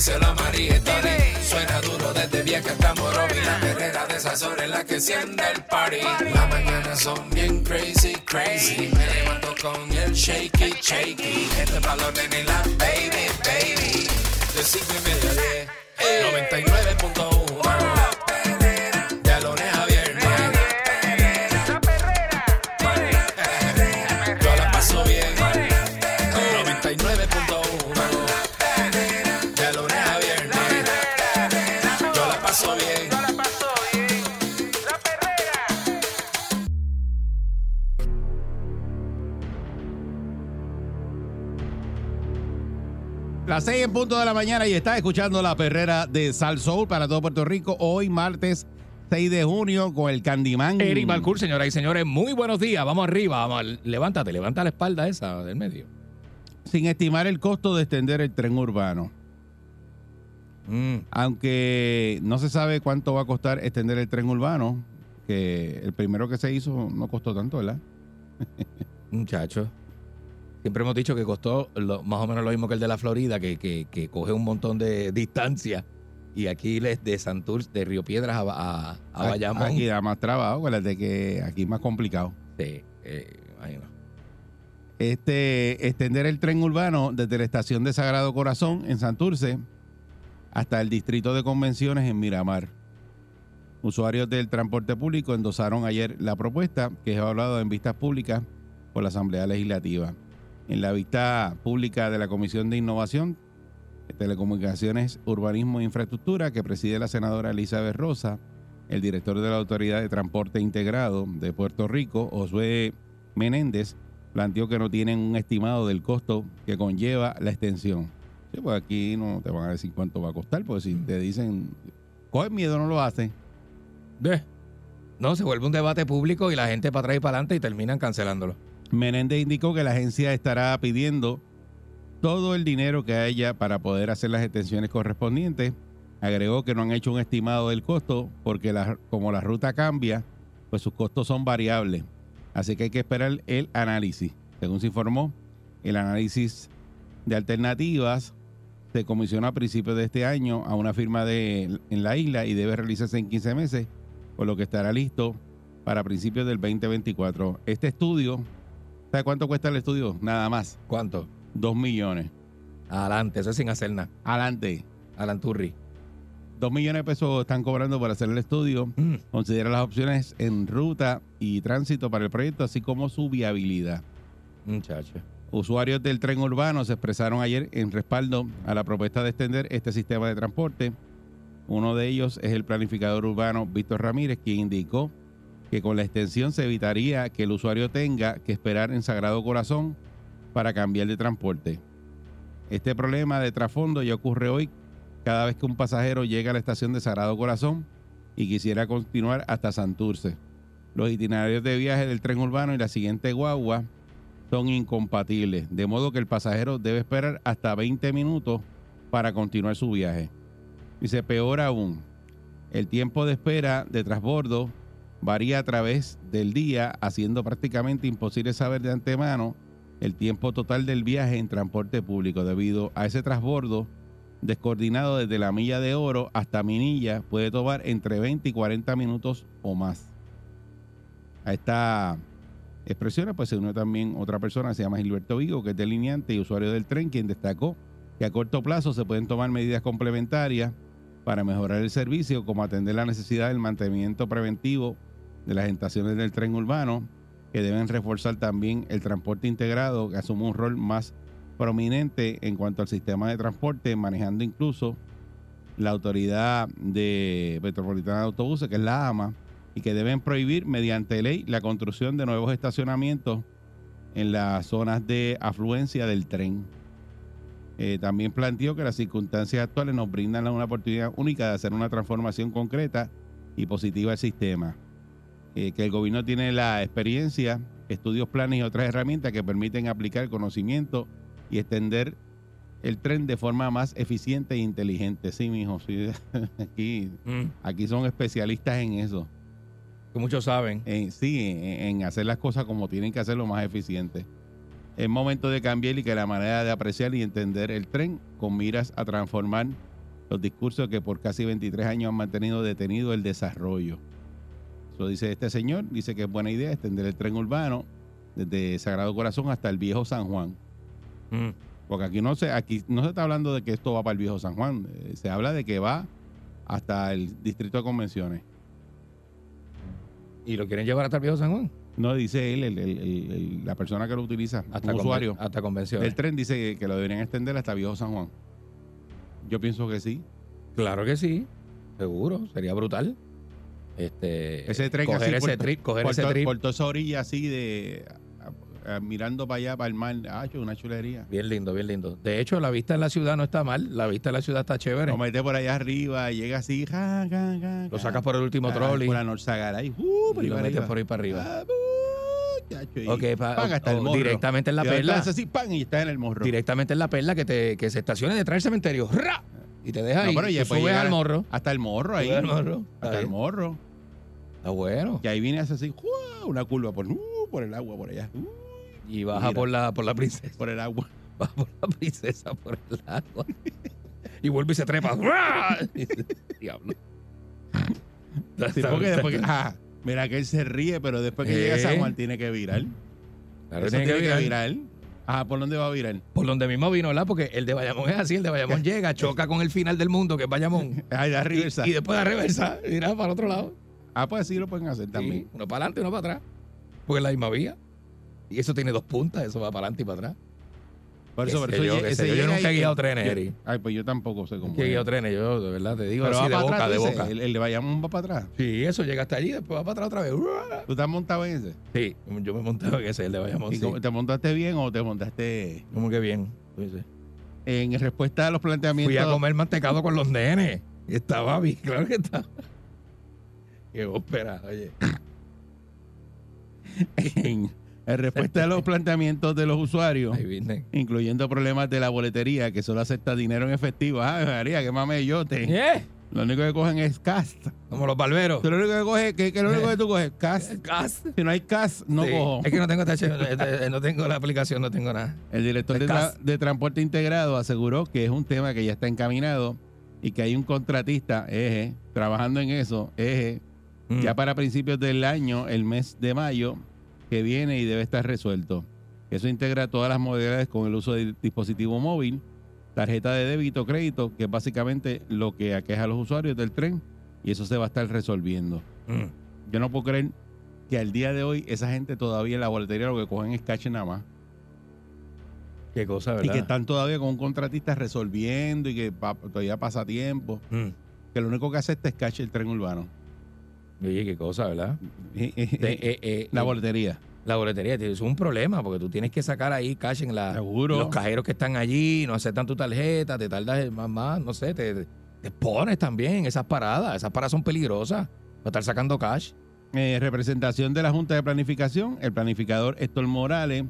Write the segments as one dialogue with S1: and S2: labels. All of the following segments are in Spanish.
S1: díselo a María. Suena duro desde vieja hasta Morovi. La perrera de esas horas en la que enciende el party. Las mañanas son bien crazy, crazy. Me levanto con el shaky, shaky. Este balón en la baby, baby. De cinco y media a diez. 99.1
S2: Las 6 en punto de la mañana y está escuchando la perrera de Sal Soul para todo Puerto Rico. Hoy, martes 6 de junio, con el Candyman.
S3: Eric Balcour, señoras y señores, muy buenos días. Vamos arriba, vamos, levántate, levanta la espalda esa del medio.
S2: Sin estimar el costo de extender el tren urbano.
S3: Mm,
S2: Aunque no se sabe cuánto va a costar extender el tren urbano, que el primero que se hizo no costó tanto, ¿verdad?
S3: muchacho. Siempre hemos dicho que costó lo- más o menos lo mismo que el de la Florida, que, que- que coge un montón de distancia. Y aquí les de Santurce, de Río Piedras a, a, a Bayamón.
S2: Aquí da más trabajo, de que aquí es más complicado.
S3: Sí, eh, imagino.
S2: este, extender el tren urbano desde la estación de Sagrado Corazón en Santurce hasta el distrito de convenciones en Miramar. Usuarios del transporte público endosaron ayer la propuesta que es hablado en vistas públicas por la Asamblea Legislativa. En la vista pública de la Comisión de Innovación, Telecomunicaciones, Urbanismo e Infraestructura que preside la senadora Elizabeth Rosa, el director de la Autoridad de Transporte Integrado de Puerto Rico, Josué Menéndez, planteó que no tienen un estimado del costo que conlleva la extensión. Sí, pues aquí no te van a decir cuánto va a costar, porque si te dicen, coge miedo, no lo hacen.
S3: No, se vuelve un debate público y la gente para atrás y para adelante y terminan cancelándolo.
S2: Menéndez indicó que la agencia estará pidiendo todo el dinero que haya para poder hacer las extensiones correspondientes. Agregó que no han hecho un estimado del costo porque como la ruta cambia, pues sus costos son variables. Así que hay que esperar el análisis. Según se informó, el análisis de alternativas se comisionó a principios de este año a una firma de, en la isla y debe realizarse en 15 meses, por lo que estará listo para principios del 2024. Este estudio, ¿sabe cuánto cuesta el estudio? Nada más,
S3: ¿Cuánto?
S2: 2 millones.
S3: Adelante, eso es sin hacer nada.
S2: Adelante.
S3: Alan Turri.
S2: 2 millones de pesos están cobrando por hacer el estudio.
S3: Mm.
S2: Considera las opciones en ruta y tránsito para el proyecto, así como su viabilidad.
S3: Muchacho.
S2: Usuarios del tren urbano se expresaron ayer en respaldo a la propuesta de extender este sistema de transporte. Uno de ellos es el planificador urbano Víctor Ramírez, quien indicó que con la extensión se evitaría que el usuario tenga que esperar en Sagrado Corazón para cambiar de transporte. Este problema de trasfondo ya ocurre hoy cada vez que un pasajero llega a la estación de Sagrado Corazón y quisiera continuar hasta Santurce. Los itinerarios de viaje del tren urbano y la siguiente guagua son incompatibles, de modo que el pasajero debe esperar hasta 20 minutos para continuar su viaje. Dice, peor aún, el tiempo de espera de transbordo varía a través del día, haciendo prácticamente imposible saber de antemano el tiempo total del viaje en transporte público. Debido a ese transbordo descoordinado desde la milla de oro hasta Minilla, puede tomar entre 20 y 40 minutos o más. A esta expresiones, pues se unió también otra persona, se llama Gilberto Vigo, que es delineante y usuario del tren, quien destacó que a corto plazo se pueden tomar medidas complementarias para mejorar el servicio, como atender la necesidad del mantenimiento preventivo de las estaciones del tren urbano, que deben reforzar también el transporte integrado, que asume un rol más prominente en cuanto al sistema de transporte, manejando incluso la Autoridad de Metropolitana de Autobuses, que es la AMA, y que deben prohibir mediante ley la construcción de nuevos estacionamientos en las zonas de afluencia del tren. Eh, también planteó que las circunstancias actuales nos brindan una oportunidad única de hacer una transformación concreta y positiva del sistema. Eh, que el gobierno tiene la experiencia, estudios, planes y otras herramientas que permiten aplicar conocimiento y extender el tren de forma más eficiente e inteligente. Sí, mijo, sí, aquí,
S3: Mm,
S2: aquí son especialistas en eso.
S3: que muchos saben.
S2: En, sí, en, en hacer las cosas como tienen que hacerlo más eficiente. Es momento de cambiar y que la manera de apreciar y entender el tren con miras a transformar los discursos que por casi 23 años han mantenido detenido el desarrollo. Dice este señor, dice que es buena idea extender el tren urbano desde Sagrado Corazón hasta el Viejo San Juan.
S3: Mm.
S2: Porque aquí no se, aquí no se está hablando de que esto va para el Viejo San Juan, eh, se habla de que va hasta el Distrito de Convenciones.
S3: ¿Y lo quieren llevar hasta el viejo San Juan?
S2: No, dice él, el- el- el- el- la persona que lo utiliza,
S3: Hasta
S2: un usuario.
S3: Hasta convenciones.
S2: El tren dice que lo deberían extender hasta Viejo San Juan. Yo pienso que sí.
S3: Claro que sí. Seguro. Sería brutal. Este,
S2: Ese tren
S3: coger
S2: así
S3: ese
S2: por,
S3: trip, coger
S2: por
S3: ese
S2: to-
S3: trip.
S2: por toda esa orilla así de mirando para allá, para el mar. Ah, una chulería.
S3: Bien lindo, bien lindo. De hecho, la vista en la ciudad no está mal. La vista en la ciudad está chévere.
S2: Lo mete por allá arriba, llega así, ja, ja, ja,
S3: Lo sacas por el último
S2: Ah,
S3: trolley
S2: Por la uh, por
S3: y lo metes
S2: arriba.
S3: por ahí para arriba.
S2: Ah, uh, chacho, y
S3: Ok, pa-
S2: pan, hasta el morro.
S3: directamente en la
S2: Y
S3: perla.
S2: así, pan, y está en el morro.
S3: Directamente en la perla que, te, que se estacione detrás del cementerio. ¡Ra! Y te deja
S2: No,
S3: ahí.
S2: pero ya
S3: subes al morro.
S2: Hasta el morro ahí.
S3: Morro.
S2: Hasta el morro.
S3: Está bueno.
S2: Y ahí viene hace así, una curva por, uh, por el agua, por allá. uh,
S3: Y baja
S2: Mira.
S3: por la, por la princesa.
S2: por el agua.
S3: Baja por la princesa por el agua. y vuelve y se trepa. Diablo.
S2: Sí, porque después que- ah, mira que él se ríe, pero después que
S3: Eh.
S2: llega San Juan tiene que virar.
S3: Claro,
S2: Eso
S3: tiene que
S2: que
S3: virar.
S2: virar. Ajá, ¿por dónde va a virar?
S3: Por donde mismo vino, ¿verdad? Porque el de Bayamón es así, el de Bayamón llega, choca con el final del mundo, que es Bayamón.
S2: Ay, da
S3: Y,
S2: reversa.
S3: y después da reversa, mira para el otro lado.
S2: Ah, pues sí lo pueden hacer
S3: Sí,
S2: también.
S3: uno para adelante y uno para atrás. Porque es la misma vía. Y eso tiene dos puntas, eso va para adelante y para atrás.
S2: Por eso, por eso
S3: yo,
S2: ese
S3: yo. Nunca he guiado trenes, Eri.
S2: Ay, pues yo tampoco sé cómo. Es.
S3: guío trenes, yo de verdad te digo
S2: Pero
S3: así
S2: va
S3: de
S2: para
S3: boca,
S2: atrás,
S3: de
S2: dices,
S3: boca.
S2: El, el de Bayamón va para atrás.
S3: Sí, eso llega hasta allí, después va para atrás otra vez.
S2: ¿Tú te has montado en ese?
S3: Sí, yo me monté en ese, el de Bayamón.
S2: ¿Y
S3: Sí.
S2: cómo- ¿Te montaste bien o te montaste
S3: Como que bien.
S2: En respuesta a los planteamientos?
S3: Fui a comer mantecado con los nenes. Y estaba bien, claro que estaba. Qué ópera, oye.
S2: en, en respuesta a los planteamientos de los usuarios,
S3: Ahí viene.
S2: incluyendo problemas de la boletería, que solo acepta dinero en efectivo. Ay, María, qué mamellote.
S3: ¿Qué?
S2: Lo único que cogen es cash.
S3: Como los barberos.
S2: Tú lo único que coges, que, que lo único que tú coges, cash.
S3: Gas.
S2: Si no hay cash, no
S3: Sí.
S2: cojo.
S3: Es que no tengo TH, eh, no tengo la aplicación, no tengo nada.
S2: El director
S3: El
S2: de, tra- de Transporte Integrado aseguró que es un tema que ya está encaminado y que hay un contratista, Eje, trabajando en eso, Eje,
S3: Mm.
S2: ya para principios del año, el mes de mayo, que viene y debe estar resuelto. Eso integra todas las modalidades con el uso de dispositivo móvil, tarjeta de débito, crédito, que es básicamente lo que aqueja a los usuarios del tren, y eso se va a estar resolviendo.
S3: Mm.
S2: Yo no puedo creer que al día de hoy esa gente todavía en la boletería lo que cogen es cash nada más.
S3: Qué cosa,
S2: Y
S3: ¿verdad?
S2: que están todavía con un contratista resolviendo y que pa- todavía pasa tiempo.
S3: Mm.
S2: Que lo único que acepta es cash el tren urbano.
S3: Oye, qué cosa, ¿verdad?
S2: Eh, eh, eh, la boletería.
S3: La boletería es un problema porque tú tienes que sacar ahí cash en la,
S2: Seguro.
S3: los cajeros que están allí, no aceptan tu tarjeta, te tardas más, más no sé, te, te pones también en esas paradas. Esas paradas son peligrosas para estar sacando cash.
S2: Eh, representación de la Junta de Planificación, el planificador Héctor Morales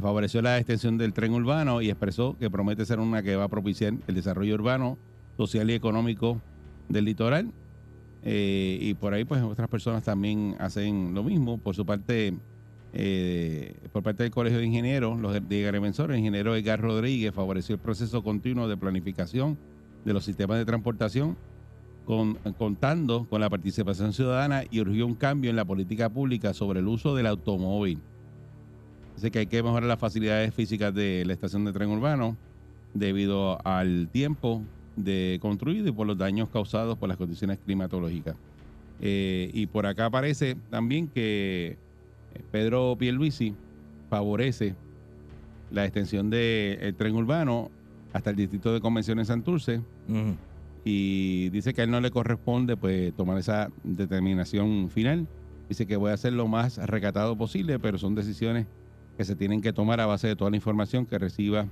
S2: favoreció la extensión del tren urbano y expresó que promete ser una que va a propiciar el desarrollo urbano, social y económico del litoral. Eh, y por ahí, pues, otras personas también hacen lo mismo. Por su parte, eh, por parte del Colegio de Ingenieros, los de- agrimensores, el ingeniero Edgar Rodríguez favoreció el proceso continuo de planificación de los sistemas de transportación con- contando con la participación ciudadana y urgió un cambio en la política pública sobre el uso del automóvil. Dice que hay que mejorar las facilidades físicas de la estación de tren urbano debido al tiempo de construido y por los daños causados por las condiciones climatológicas. Eh, y por acá aparece también que eh, Pedro Pierluisi favorece la extensión del tren urbano hasta el distrito de convenciones Santurce y dice que a él no le corresponde pues tomar esa determinación final. Dice que voy a hacer lo más recatado posible, pero son decisiones que se tienen que tomar a base de toda la información que reciba,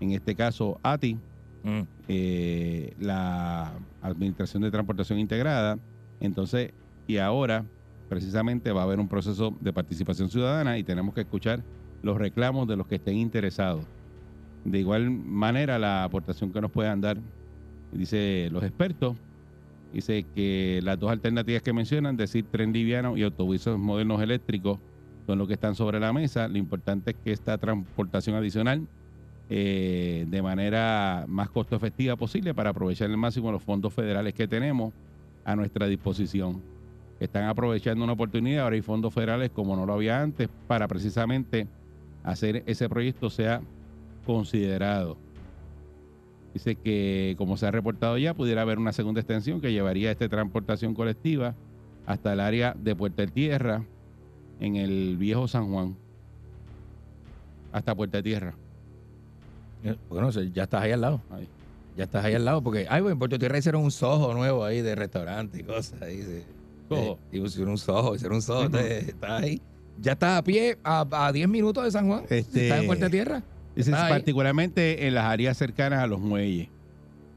S2: en este caso, ATI,
S3: Mm.
S2: eh, la Administración de Transportación Integrada. Entonces, y ahora, precisamente va a haber un proceso de participación ciudadana y tenemos que escuchar los reclamos de los que estén interesados. De igual manera, la aportación que nos puedan dar, dice los expertos, dice que las dos alternativas que mencionan, decir tren liviano y autobuses modernos eléctricos, son los que están sobre la mesa. Lo importante es que esta transportación adicional eh, de manera más costo efectiva posible para aprovechar al máximo los fondos federales que tenemos a nuestra disposición. Están aprovechando una oportunidad, ahora hay fondos federales como no lo había antes, para precisamente hacer ese proyecto sea considerado. Dice que, como se ha reportado ya, pudiera haber una segunda extensión que llevaría esta transportación colectiva hasta el área de Puerta de Tierra, en el viejo San Juan. Hasta Puerta de Tierra.
S3: Eh, Bueno, ya estás ahí al lado.
S2: Ahí.
S3: Ya estás ahí al lado, porque, ay, bueno, en Puerto Tierra hicieron un sojo nuevo ahí de restaurante y cosas. Ahí, sí. Eh, hicieron un sojo, hicieron un sojo. entonces, estás ahí. Ya estás a pie a, a 10 minutos de San Juan.
S2: Este-
S3: Estás en Puerto Tierra.
S2: Dice,
S3: Está ahí.
S2: particularmente en las áreas cercanas a los muelles.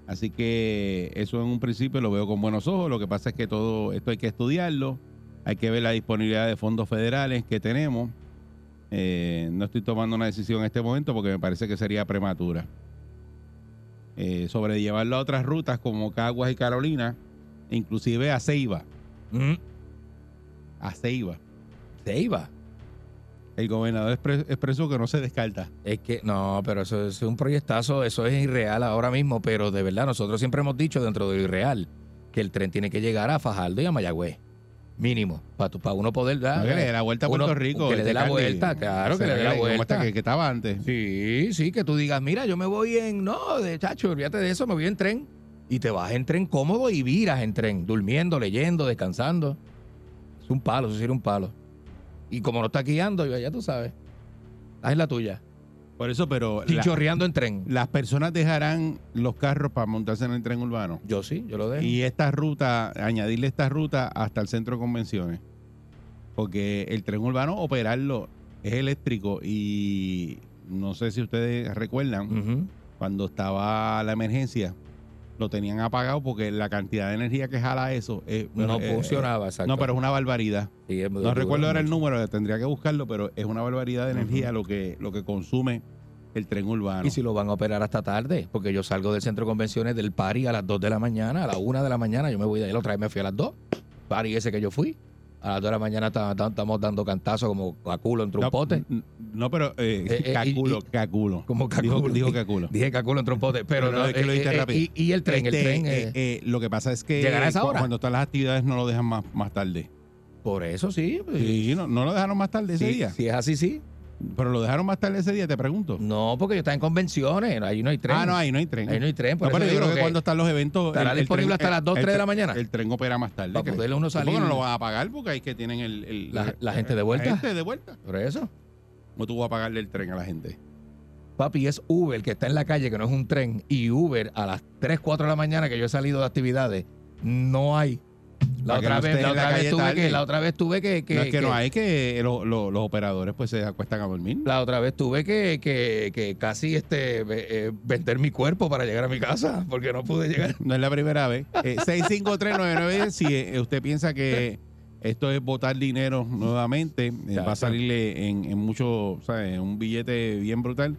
S2: Así que eso en un principio lo veo con buenos ojos. Lo que pasa es que todo esto hay que estudiarlo. Hay que ver la disponibilidad de fondos federales que tenemos. Eh, no estoy tomando una decisión en este momento porque me parece que sería prematura. Eh, sobre llevarlo a otras rutas como Caguas y Carolina, inclusive a Ceiba.
S3: Mm,
S2: A Ceiba.
S3: se iba.
S2: El gobernador expre- expresó que no se descarta.
S3: Es que, no, pero eso es un proyectazo, eso es irreal ahora mismo, pero de verdad, nosotros siempre hemos dicho dentro de lo irreal que el tren tiene que llegar a Fajardo y a Mayagüez. Mínimo, para uno poder dar.
S2: No, que le dé la vuelta a
S3: uno-
S2: Puerto Rico.
S3: Que le dé
S2: este
S3: la vuelta, claro, que le dé la vuelta.
S2: esta que, que estaba antes.
S3: Sí, sí, que tú digas, mira, yo me voy en, no, de chacho, olvídate de eso, me voy en tren. Y te vas en tren cómodo y viras en tren, durmiendo, leyendo, descansando. Es un palo, eso sería un palo. Y como no estás guiando, ya tú sabes. En la tuya.
S2: Por eso, pero la-
S3: Chinchorreando en tren.
S2: las personas dejarán los carros para montarse en el tren urbano.
S3: Yo sí, yo lo dejo.
S2: Y esta ruta, añadirle esta ruta hasta el centro de convenciones. Porque el tren urbano, operarlo, es eléctrico. Y no sé si ustedes recuerdan, cuando estaba la emergencia, lo tenían apagado porque la cantidad de energía que jala eso. es-
S3: No
S2: eh,
S3: funcionaba, exacto.
S2: No, pero es una barbaridad.
S3: Sí, es muy
S2: No recuerdo ahora el número, tendría que buscarlo, pero es una barbaridad de energía lo que lo que consume el tren urbano.
S3: Y si lo van a operar hasta tarde, porque yo salgo del centro de convenciones del party a las 2 de la mañana, a la 1 de la mañana, yo me voy de ahí, la otra vez me fui a las 2. Party ese que yo fui. A las 2 de la mañana ta- ta- estamos dando cantazos como a culo entre un
S2: no,
S3: pote.
S2: No, pero eh,
S3: Eh, eh,
S2: caculo,
S3: y-
S2: caculo.
S3: Como
S2: Dijo,
S3: caculo.
S2: dijo caculo.
S3: Dije caculo entre un pote, pero,
S2: Pero
S3: no,
S2: es que lo
S3: eh,
S2: dijiste
S3: eh,
S2: rápido.
S3: y, y el tren,
S2: Este,
S3: el tren.
S2: eh,
S3: eh,
S2: eh, lo que pasa es que
S3: ¿Llegará a esa hora?
S2: cuando están las actividades no lo dejan más, más tarde.
S3: por eso sí. pues,
S2: Sí, no, no lo dejaron más tarde ese
S3: sí,
S2: día.
S3: Si es así, sí.
S2: Pero lo dejaron más tarde ese día, te pregunto.
S3: No, porque yo estaba en convenciones, ahí no hay tren.
S2: Ah, no, ahí no hay tren.
S3: Ahí no hay tren. Por
S2: No, pero yo creo que,
S3: que
S2: cuando están los eventos.
S3: estará disponible hasta las 2,
S2: el
S3: 3 de la
S2: tren-
S3: mañana.
S2: El tren opera más tarde.
S3: Para poderle uno
S2: ¿Y por qué
S3: salir-
S2: no lo van a pagar? Porque ahí que tienen el, el-
S3: La- la gente de vuelta.
S2: La gente de vuelta.
S3: Por eso.
S2: ¿Cómo tú vas a pagarle el tren a la gente?
S3: Papi, es Uber que está en la calle, que no es un tren, y Uber a las 3, 4 de la mañana que yo he salido de actividades, no hay. La otra vez, la otra vez tuve que, la otra vez tuve que, que-
S2: no es que,
S3: que-
S2: no hay que lo- lo- los operadores pues se acuestan a dormir.
S3: la otra vez tuve que, que, que casi este eh, vender mi cuerpo para llegar a mi casa, porque no pude llegar.
S2: No es la primera vez. Eh, 6539910, si eh, usted piensa que esto es botar dinero nuevamente, eh, va a salirle en, en mucho, ¿sabes? Un billete bien brutal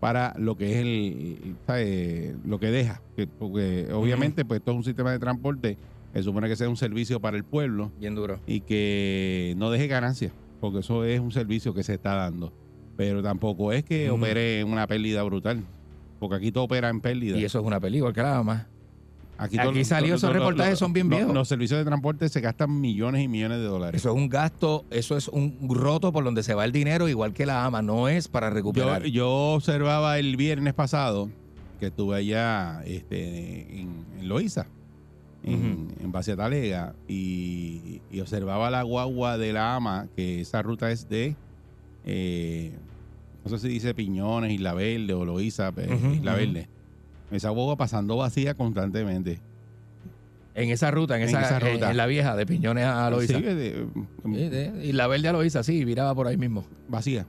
S2: para lo que es el, ¿sabes? Lo que deja. Que- Porque obviamente pues esto es un sistema de transporte que supone que sea un servicio para el pueblo
S3: Bien duro.
S2: y que no deje ganancias, porque eso es un servicio que se está dando. Pero tampoco es que opere en una pérdida brutal, porque aquí todo opera en pérdida.
S3: Y eso es una película, que nada más.
S2: Aquí,
S3: Aquí salió, esos reportajes son bien viejos.
S2: Los servicios de transporte se gastan millones y millones de dólares.
S3: Eso es un gasto, eso es un roto por donde se va el dinero, igual que la AMA, no es para recuperar.
S2: yo observaba el viernes pasado que estuve allá este, en, en Loíza, en, en Base Talega, y, y observaba la guagua de la AMA, que esa ruta es de, eh, no sé si dice Piñones, Isla Verde o Loíza, eh,
S3: Ujú,
S2: Isla
S3: ujú.
S2: Verde. Esa guagua pasando vacía constantemente.
S3: en esa ruta, en,
S2: en
S3: esa,
S2: ruta.
S3: En, la vieja, de Piñones a Loíza.
S2: Sí, de-
S3: Sí, de- y la verde a Loíza, sí, viraba por ahí mismo.
S2: vacía.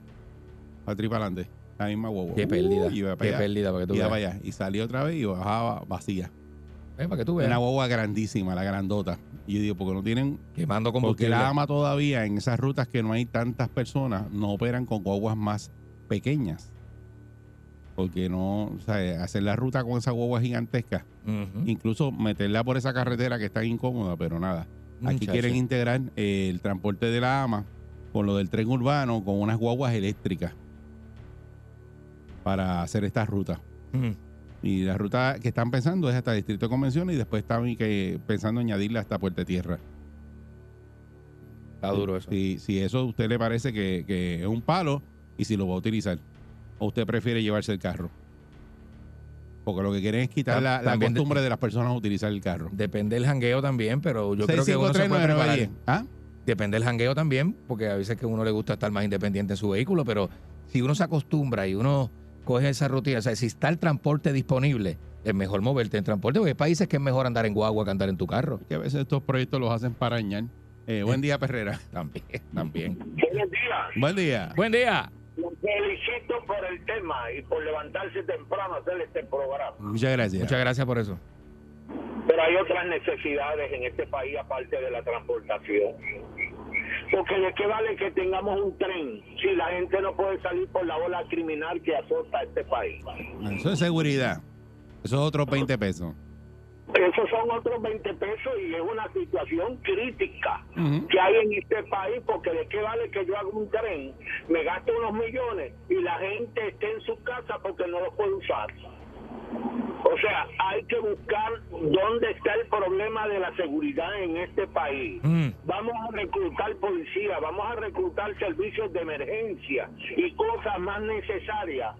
S2: Y para adelante. La misma guagua.
S3: Qué pérdida,
S2: Uh, iba
S3: qué
S2: allá,
S3: pérdida, para que tú
S2: iba
S3: veas.
S2: para allá. Y salía otra vez y bajaba vacía.
S3: Eh, para que tú veas.
S2: Una guagua grandísima, la grandota. Y yo digo, porque no tienen
S3: Quemando
S2: Porque
S3: combustible.
S2: la AMA todavía en esas rutas que no hay tantas personas no operan con guaguas más pequeñas. Porque no, o sea, hacer la ruta con esa guagua gigantesca, incluso meterla por esa carretera que está incómoda, pero nada. Aquí quieren integrar eh, el transporte de la AMA con lo del tren urbano, con unas guaguas eléctricas para hacer estas rutas.
S3: Ujú.
S2: Y la ruta que están pensando es hasta el Distrito de Convenciones y después están que, pensando añadirle hasta Puerta Tierra.
S3: Está duro eso.
S2: Si, si eso a usted le parece que, que es un palo y si lo va a utilizar. O usted prefiere llevarse el carro. Porque lo que quieren es quitar
S3: Tam-
S2: la, la
S3: también de-
S2: costumbre de, las personas a utilizar el carro.
S3: Depende del jangueo también, pero yo creo que uno se
S2: 6539910.
S3: puede preparar.
S2: ¿Ah?
S3: Depende del jangueo también, porque a veces que a uno le gusta estar más independiente en su vehículo, pero si uno se acostumbra y uno coge esa rutina, o sea, si está el transporte disponible, es mejor moverte en transporte, porque hay países que es mejor andar en guagua que andar en tu carro.
S2: Que a veces estos proyectos los hacen para añar. Eh, buen día, Perrera.
S3: También, también.
S4: Buenos días.
S2: Buen día.
S3: Buen día.
S4: Los felicito por el tema y por levantarse temprano a hacer este programa.
S2: Muchas gracias.
S3: Muchas gracias por eso.
S4: Pero hay otras necesidades en este país aparte de la transportación. Porque de qué vale que tengamos un tren si la gente no puede salir por la ola criminal que azota este país.
S2: Eso es seguridad. Eso es otros 20 pesos.
S4: Esos son otros 20 pesos y es una situación crítica que hay en este país porque de qué vale que yo haga un tren, me gaste unos millones y la gente esté en su casa porque no lo puede usar. O sea, hay que buscar dónde está el problema de la seguridad en este país.
S3: Mm.
S4: Vamos a reclutar policía, vamos a reclutar servicios de emergencia y cosas más necesarias.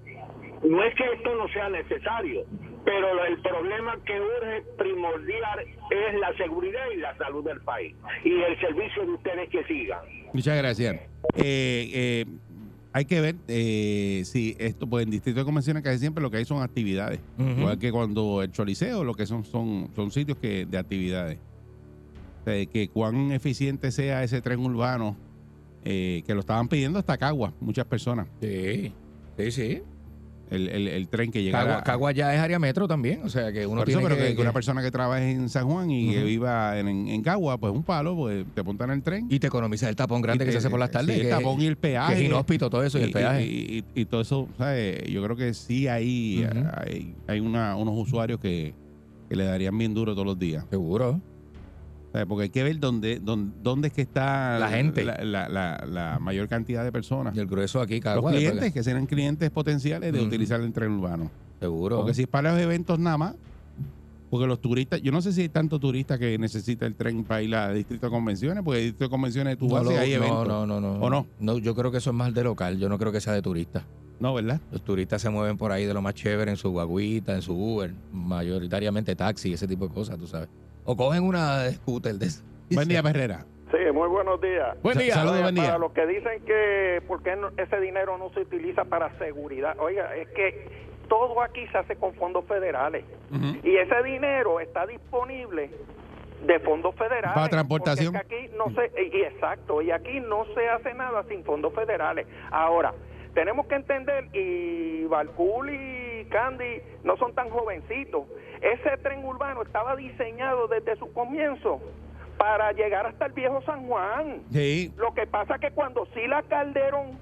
S4: No es que esto no sea necesario, pero el problema que urge primordial es la seguridad y la salud del país y el servicio de ustedes que sigan.
S2: Muchas gracias. Eh, eh, hay que ver eh, si esto, pues en Distrito de Convenciones casi siempre lo que hay son actividades.
S3: Ujú.
S2: Igual que cuando el Choliseo, lo que son son, son sitios que de actividades. O sea, que cuán eficiente sea ese tren urbano, eh, que lo estaban pidiendo hasta Cagua, muchas personas.
S3: Sí, sí, sí.
S2: El, el- el tren que llega
S3: Cagua, ya es área metro también, o sea que uno
S2: Por eso,
S3: tiene
S2: pero
S3: que,
S2: que, que una persona que trabaje en San Juan y que
S3: Ujú.
S2: viva en, en, en Cagua, pues un palo, pues te apuntan el tren.
S3: y te economiza el tapón grande
S2: Y
S3: que se hace por las tardes.
S2: sí, el
S3: que
S2: tapón y el peaje.
S3: Que es inhóspito todo eso y, el peaje.
S2: Y, y- y todo eso, ¿sabes? Yo creo que sí hay,
S3: Ujú.
S2: hay, hay una, unos usuarios que, que le darían bien duro todos los días.
S3: Seguro.
S2: Porque hay que ver dónde, dónde, dónde es que está
S3: La gente.
S2: la, la- la- la mayor cantidad de personas.
S3: Y el grueso aquí,
S2: Los
S3: Cagua.
S2: clientes, que serán clientes potenciales de utilizar el tren urbano.
S3: Seguro.
S2: Porque si es para los eventos nada más, porque los turistas, yo no sé si hay tanto turista que necesita el tren para ir a distrito de convenciones, porque el distrito de convenciones tú
S3: no,
S2: vas y
S3: lo-
S2: hay eventos.
S3: no, no, no, no.
S2: ¿O no?
S3: No, yo creo que eso es más de local. Yo no creo que sea de turista.
S2: No, ¿verdad?
S3: Los turistas se mueven por ahí de lo más chévere en su guaguita, en su Uber, mayoritariamente taxi, ese tipo de cosas, tú sabes. O cogen una scooter de esas.
S2: Buen día, Perrera.
S5: Sí, muy buenos días.
S3: Buen día.
S2: Saludos, buen día.
S5: Para los que dicen que por qué no- ese dinero no se utiliza para seguridad, oiga, es que todo aquí se hace con fondos federales
S2: Ujú.
S5: y ese dinero está disponible de fondos federales.
S2: Para transportación.
S5: Es que aquí no se, y- exacto, y aquí no se hace nada sin fondos federales. Ahora, tenemos que entender, y Balcool y Candy no son tan jovencitos, ese tren urbano estaba diseñado desde su comienzo para llegar hasta el viejo San Juan.
S2: Sí.
S5: Lo que pasa que cuando Sila Calderón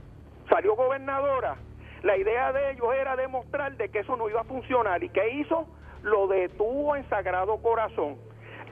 S5: salió gobernadora, la idea de ellos era demostrar de que eso no iba a funcionar. ¿Y qué hizo? Lo detuvo en Sagrado Corazón.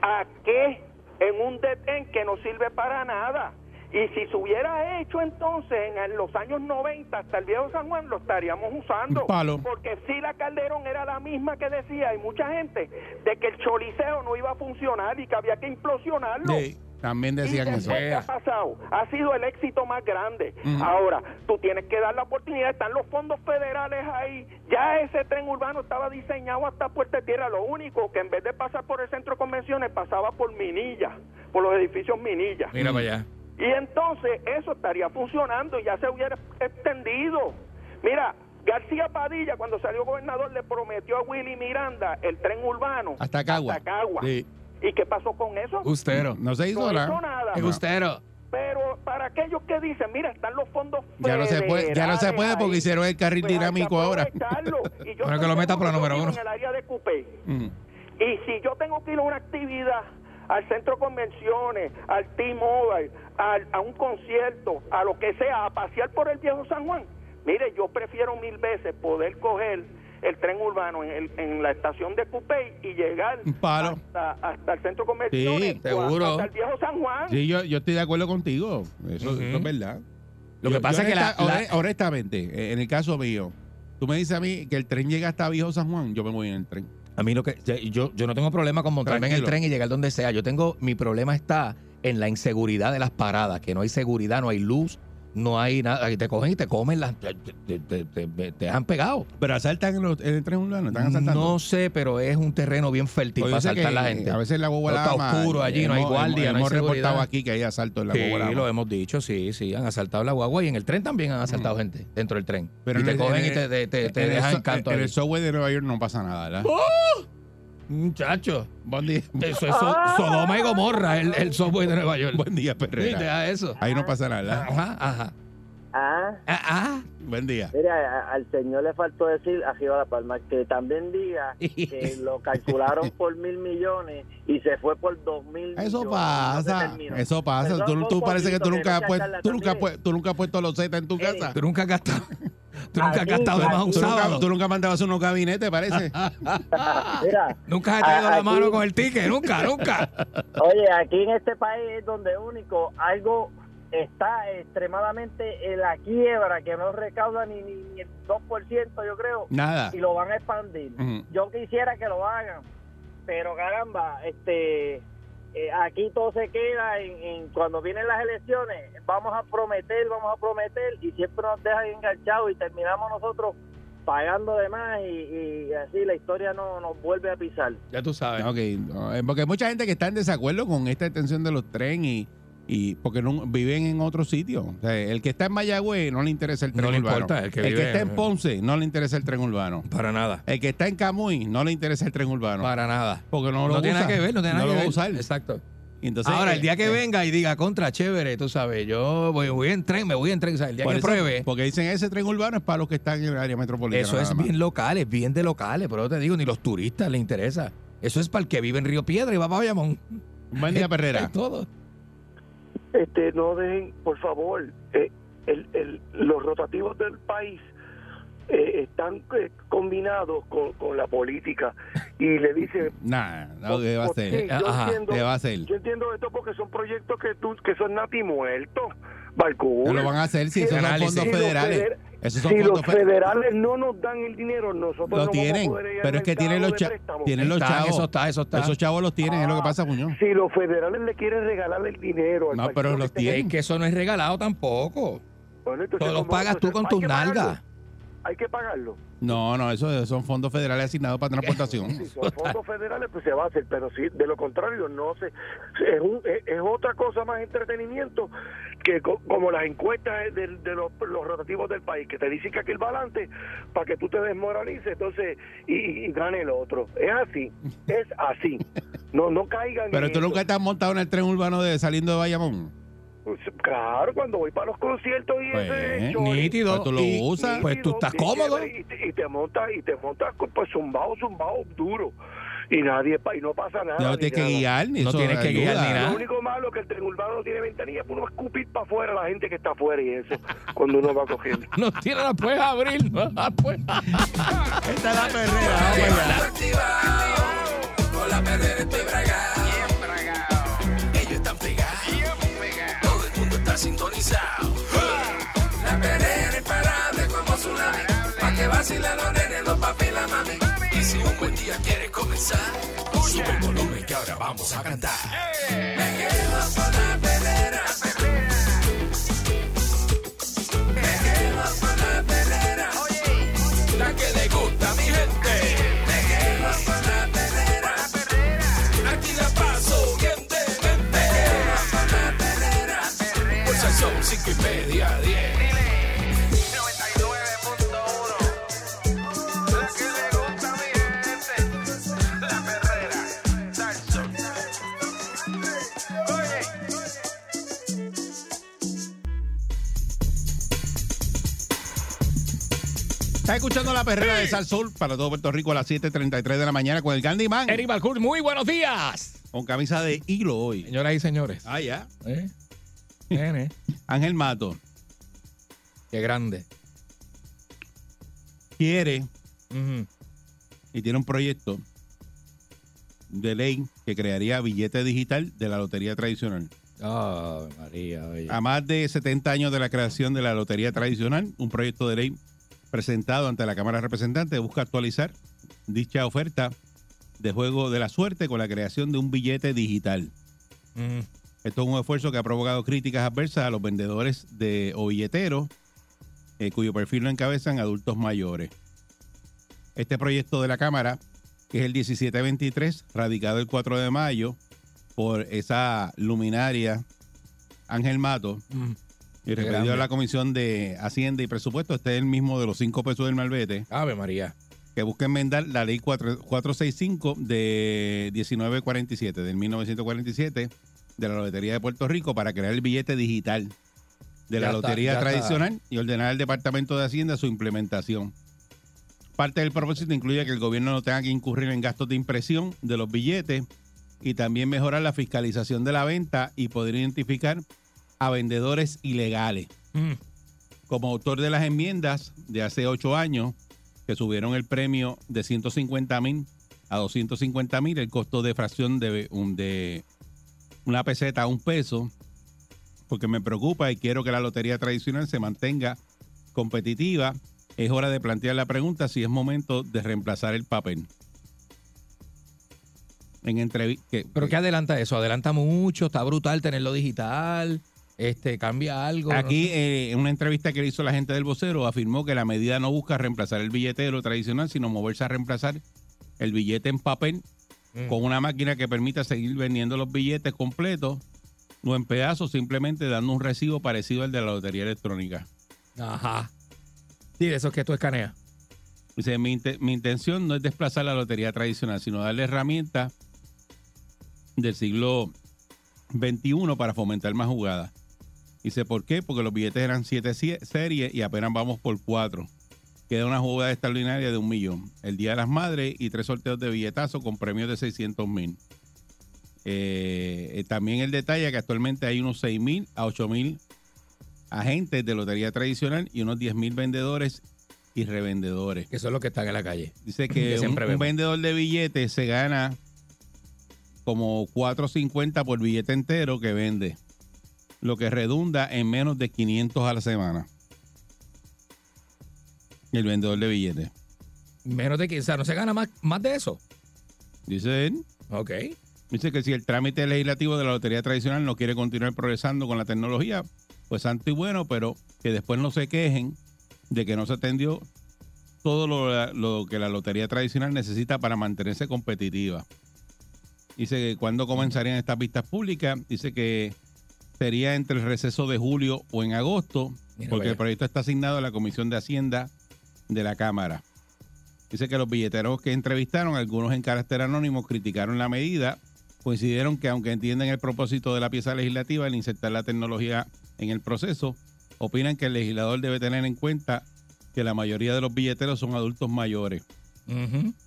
S5: ¿A qué? En un detén que no sirve para nada. Y si se hubiera hecho entonces en los años 90 hasta el viejo San Juan, lo estaríamos usando.
S2: Palo.
S5: Porque Sila Calderón era la misma que decía, y mucha gente, de que el choliseo no iba a funcionar y que había que implosionarlo.
S2: Sí, También decían
S5: ¿Y
S2: eso.
S5: qué ha pasado? Ha sido el éxito más grande. Ahora, tú tienes que dar la oportunidad, están los fondos federales ahí. Ya ese tren urbano estaba diseñado hasta Puerta de Tierra. Lo único que en vez de pasar por el centro de convenciones, pasaba por Minilla, por los edificios Minilla.
S3: Mira para allá.
S5: Y entonces eso estaría funcionando y ya se hubiera extendido. Mira, García Padilla, cuando salió gobernador, le prometió a Willy Miranda el tren urbano
S2: Hasta Cagua.
S5: hasta Cagua.
S2: Sí.
S5: ¿Y qué pasó con eso?
S3: Ustero.
S2: No se hizo
S5: No
S2: nada.
S5: hizo nada.
S3: El Ustero.
S5: Pero para aquellos que dicen, mira, están los fondos
S2: Ya no se puede, ya no se puede porque hicieron el carril
S5: pues
S2: dinámico ahora.
S5: aprovecharlo. Y yo
S3: Bueno, que lo meta por la número uno.
S5: En el área de Cupé.
S2: Ujú.
S5: Y si yo tengo que ir a una actividad, al centro de convenciones, al T-Mobile, al- a un concierto, a lo que sea, a pasear por el viejo San Juan, mire, yo prefiero mil veces poder coger el tren urbano en, el- en la estación de Cupey y llegar hasta, hasta el centro convenciones,
S2: Sí,
S3: seguro.
S5: hasta el viejo San Juan.
S2: Sí, yo, yo estoy de acuerdo contigo. Eso, eso es verdad.
S3: Lo que
S2: Yo-
S3: pasa
S2: yo
S3: es que la-
S2: honesta-
S3: la-
S2: honest- honestamente, eh, en el caso mío, tú me dices a mí que el tren llega hasta Viejo San Juan, yo me voy en el tren.
S3: A mí lo que yo, yo no tengo problema con montarme en el tren y llegar donde sea. Yo tengo mi problema está en la inseguridad de las paradas, que no hay seguridad, no hay luz, no hay nada. Te cogen y te comen las te, te, te- te- te dejan pegado.
S2: Pero asaltan en, los- en el tren urbano, están asaltando.
S3: No sé, pero es un terreno bien fértil para asaltar
S2: que
S3: la gente.
S2: A veces la guagua
S3: Está oscuro allí, no hay guardia,
S2: hemos-
S3: no hay
S2: Hemos reportado aquí que hay asalto en la
S3: Sí,
S2: guagua Lama.
S3: lo hemos dicho, sí, sí, han asaltado la guagua y en el tren también han asaltado gente dentro del tren.
S2: Pero
S3: y te cogen
S2: en
S3: y te, dejan en canto
S2: En
S3: ahí.
S2: el subway de Nueva York no pasa nada, ¿verdad?
S3: Muchacho,
S2: Buen día.
S3: eso es so- Sodoma y Gomorra, el, el software de Nueva York.
S2: Buen día,
S3: Sí,
S2: Perrera.
S3: deja eso.
S2: Ahí no pasa nada.
S3: Ajá, ajá.
S6: Ah,
S3: Ah, ah.
S2: Buen día.
S6: mira, a- al señor le faltó decir arriba la palma que también diga que lo calcularon por mil millones y se fue por dos mil millones.
S2: Eso pasa, eso pasa. Tú, tú parece que tú nunca has puesto, tú nunca, has
S6: Mire,
S2: pu- tú nunca has puesto los Z en tu
S6: Mire.
S2: casa.
S3: Tú nunca has gastado. Tú nunca has gastado de más un
S6: aquí.
S2: Tú nunca,
S3: sábado.
S2: tú nunca mandabas unos gabinetes, parece.
S6: Mira,
S3: Nunca has traído la
S6: Aquí-
S3: mano con el ticket. Nunca, nunca.
S6: oye, aquí en este país es donde único algo está extremadamente en la quiebra, que no recauda ni, ni, ni el 2%, yo creo,
S2: Nada.
S6: y lo van a expandir. Yo quisiera que lo hagan, pero caramba, este eh, aquí todo se queda en, en cuando vienen las elecciones, vamos a prometer, vamos a prometer y siempre nos dejan enganchados y terminamos nosotros pagando de más y, y así la historia no nos vuelve a pisar.
S3: Ya tú sabes.
S2: Eh, porque hay mucha gente que está en desacuerdo con esta extensión de los trenes y, y porque no, viven en otro sitio. O sea, el que está en Mayagüez no le interesa el tren
S3: No le
S2: urbano.
S3: importa, el que vive-
S2: está en Ponce no le interesa el tren urbano.
S3: Para nada.
S2: El que está en Camuy no le interesa el tren urbano.
S3: Para nada.
S2: porque no,
S3: No,
S2: lo
S3: tiene
S2: usa.
S3: nada que ver, no tiene nada
S2: lo
S3: que
S2: va
S3: ver.
S2: a usar.
S3: Exacto.
S2: Entonces,
S3: Ahora, el día que
S2: eh,
S3: venga y diga contra, chévere, tú sabes, yo voy, voy en tren, me voy en tren, el día que
S2: eso-
S3: pruebe.
S2: Porque dicen ese tren urbano es para los que están en el área metropolitana.
S3: Eso es bien local, es bien de locales, pero yo te digo, ni los turistas les interesa. Eso es para el que vive en Río Piedra y va para Bayamón.
S2: Buen día, Perrera.
S3: Es todo.
S7: Este no dejen por favor eh, el, el- los rotativos del país eh, están eh, combinados con, con la política y le dice
S2: Nah, no, ¿qué va a
S7: "Pues
S2: ser?
S7: sí, yo
S3: Ajá,
S7: entiendo,
S2: ¿Qué va a hacer?
S7: yo entiendo esto porque son proyectos que tú que son nati muertos.
S2: ¿Qué lo van a hacer si esos son
S3: análisis.
S2: fondos
S7: Si los
S2: federales?
S7: feder-
S2: Esos son
S7: si los
S2: fondos federales.
S7: federales no nos dan el dinero, nosotros no
S2: Lo
S7: vamos a
S2: tienen,
S7: poder
S2: pero es que tienen los, cha- tienen los
S3: Están,
S2: chavos.
S3: eso está, eso está.
S2: Esos chavos los tienen, es lo que pasa, Muñoz.
S7: Si los federales le quieren regalar el dinero al
S2: No, pero los
S7: esté-
S2: tienen.
S3: Es que eso no es regalado tampoco.
S7: Bueno, entonces,
S3: Tú los pagas tú con tus nalgas.
S7: Hay que pagarlo.
S2: No, no, eso son fondos federales asignados para transportación.
S7: Si son fondos federales, pues se va a hacer, pero si de lo contrario, no sé. Es, un- es, es otra cosa más entretenimiento que co- como las encuestas de, de los, los rotativos del país, que te dicen que aquí el balance para que tú te desmoralices entonces y, y gane el otro. Es así, es así. No no caigan
S2: Pero
S7: en
S2: tú nunca has montado en el tren urbano de saliendo de Bayamón.
S7: Pues, Claro, cuando voy para los conciertos y
S2: Pues,
S7: ese
S3: Nítido.
S2: Pues tú lo
S3: Y-
S2: usas.
S3: Pues tú estás cómodo.
S7: Y te, y te montas y te montas pues zumbado, zumbado duro. Y nadie pa- y no pasa nada.
S2: No tienes que
S7: nada.
S2: guiar, ni
S3: No tienes que guiar ni nada.
S7: Lo único malo es que el tren urbano no tiene ventanilla, pues uno escupir para afuera a la gente que está afuera y eso, cuando uno va cogiendo.
S3: No tiene la puedes abrir, no la puedes.
S2: Esta es la perrera, vamos allá.
S1: activado. Con la perrera estoy bragado. Sintonizado. La perrera imparable como tsunami. Pa' que vacilen los nenes, los papi y la mami. Y si un buen día quieres comenzar, sube el volumen que ahora vamos a cantar. Me quedo con
S2: escuchando la perrera de Sal Sol para todo Puerto Rico a las 7:33 de la mañana con el Candyman.
S3: Eric Balcour, muy buenos días.
S2: Con camisa de hilo hoy.
S3: Señoras y señores.
S2: Ah, ya.
S3: ¿Eh? Nene,
S2: Ángel Mato
S3: Qué grande.
S2: quiere y tiene un proyecto de ley que crearía billete digital de la lotería tradicional.
S3: Ay, María, oye.
S2: A más de 70 años de la creación de la lotería tradicional, un proyecto de ley presentado ante la Cámara de Representantes busca actualizar dicha oferta de juego de la suerte con la creación de un billete digital.
S3: Ujú.
S2: Esto es un esfuerzo que ha provocado críticas adversas a los vendedores de o billeteros eh, cuyo perfil lo encabezan adultos mayores. Este proyecto de la Cámara, que es el 1723, radicado el 4 de mayo por esa luminaria Ángel Mato,
S3: Ujú.
S2: Y referido a la Comisión de Hacienda y Presupuesto, este es el mismo de los 5 pesos del malvete,
S3: Ave María.
S2: que busca enmendar la ley 4 465 de 1947, del 1947, de la Lotería de Puerto Rico, para crear el billete digital de la
S3: Ya
S2: Lotería
S3: está.
S2: tradicional y ordenar al Departamento de Hacienda su implementación. Parte del propósito incluye que el gobierno no tenga que incurrir en gastos de impresión de los billetes y también mejorar la fiscalización de la venta y poder identificar a vendedores ilegales
S3: Ujú.
S2: como autor de las enmiendas de hace ocho años que subieron el premio de 150 mil a 250 mil, el costo de fracción de, un- de una peseta a un peso, porque me preocupa y quiero que la lotería tradicional se mantenga competitiva. Es hora de plantear la pregunta si es momento de reemplazar el papel. En entrevista.
S3: ¿Pero qué adelanta eso? Adelanta mucho, está brutal tenerlo digital, este, cambia algo.
S2: Aquí,
S3: no
S2: eh, en una entrevista que le hizo la gente del vocero, afirmó que la medida no busca reemplazar el billetero tradicional, sino moverse a reemplazar el billete en papel
S3: Mm.
S2: con una máquina que permita seguir vendiendo los billetes completos o en pedazos, simplemente dando un recibo parecido al de la lotería electrónica.
S3: Ajá. Sí, de esos que tú escaneas.
S2: Dice, mi, mi intención no es desplazar la lotería tradicional, sino darle herramientas del siglo XXI para fomentar más jugadas. Dice, ¿por qué? Porque los billetes eran siete sie- series y apenas vamos por cuatro. Queda una jugada extraordinaria de un millón. El Día de las Madres y tres sorteos de billetazo con premios de 600 mil. Eh, eh, también el detalle que actualmente hay unos 6 mil a 8 mil agentes de lotería tradicional y unos 10 mil vendedores y revendedores.
S3: Que son los que están en la calle.
S2: Dice
S3: Que
S2: que un, vendedor de billetes se gana como 4.50 por billete entero que vende, lo que redunda en menos de 500 a la semana. El vendedor de billetes.
S3: Menos de 15, o sea, no se gana más, más de eso.
S2: Dice él,
S3: Ok.
S2: dice que si el trámite legislativo de la lotería tradicional no quiere continuar progresando con la tecnología, pues santo y bueno, pero que después no se quejen de que no se atendió todo lo, lo que la lotería tradicional necesita para mantenerse competitiva. Dice que cuando comenzarían estas vistas públicas, dice que sería entre el receso de julio o en agosto,
S3: Mira,
S2: porque
S3: vaya.
S2: el proyecto está asignado a la Comisión de Hacienda de la Cámara. Dice que los billeteros que entrevistaron, algunos en carácter anónimo, criticaron la medida, coincidieron que aunque entienden el propósito de la pieza legislativa, el insertar la tecnología en el proceso, opinan que el legislador debe tener en cuenta que la mayoría de los billeteros son adultos mayores.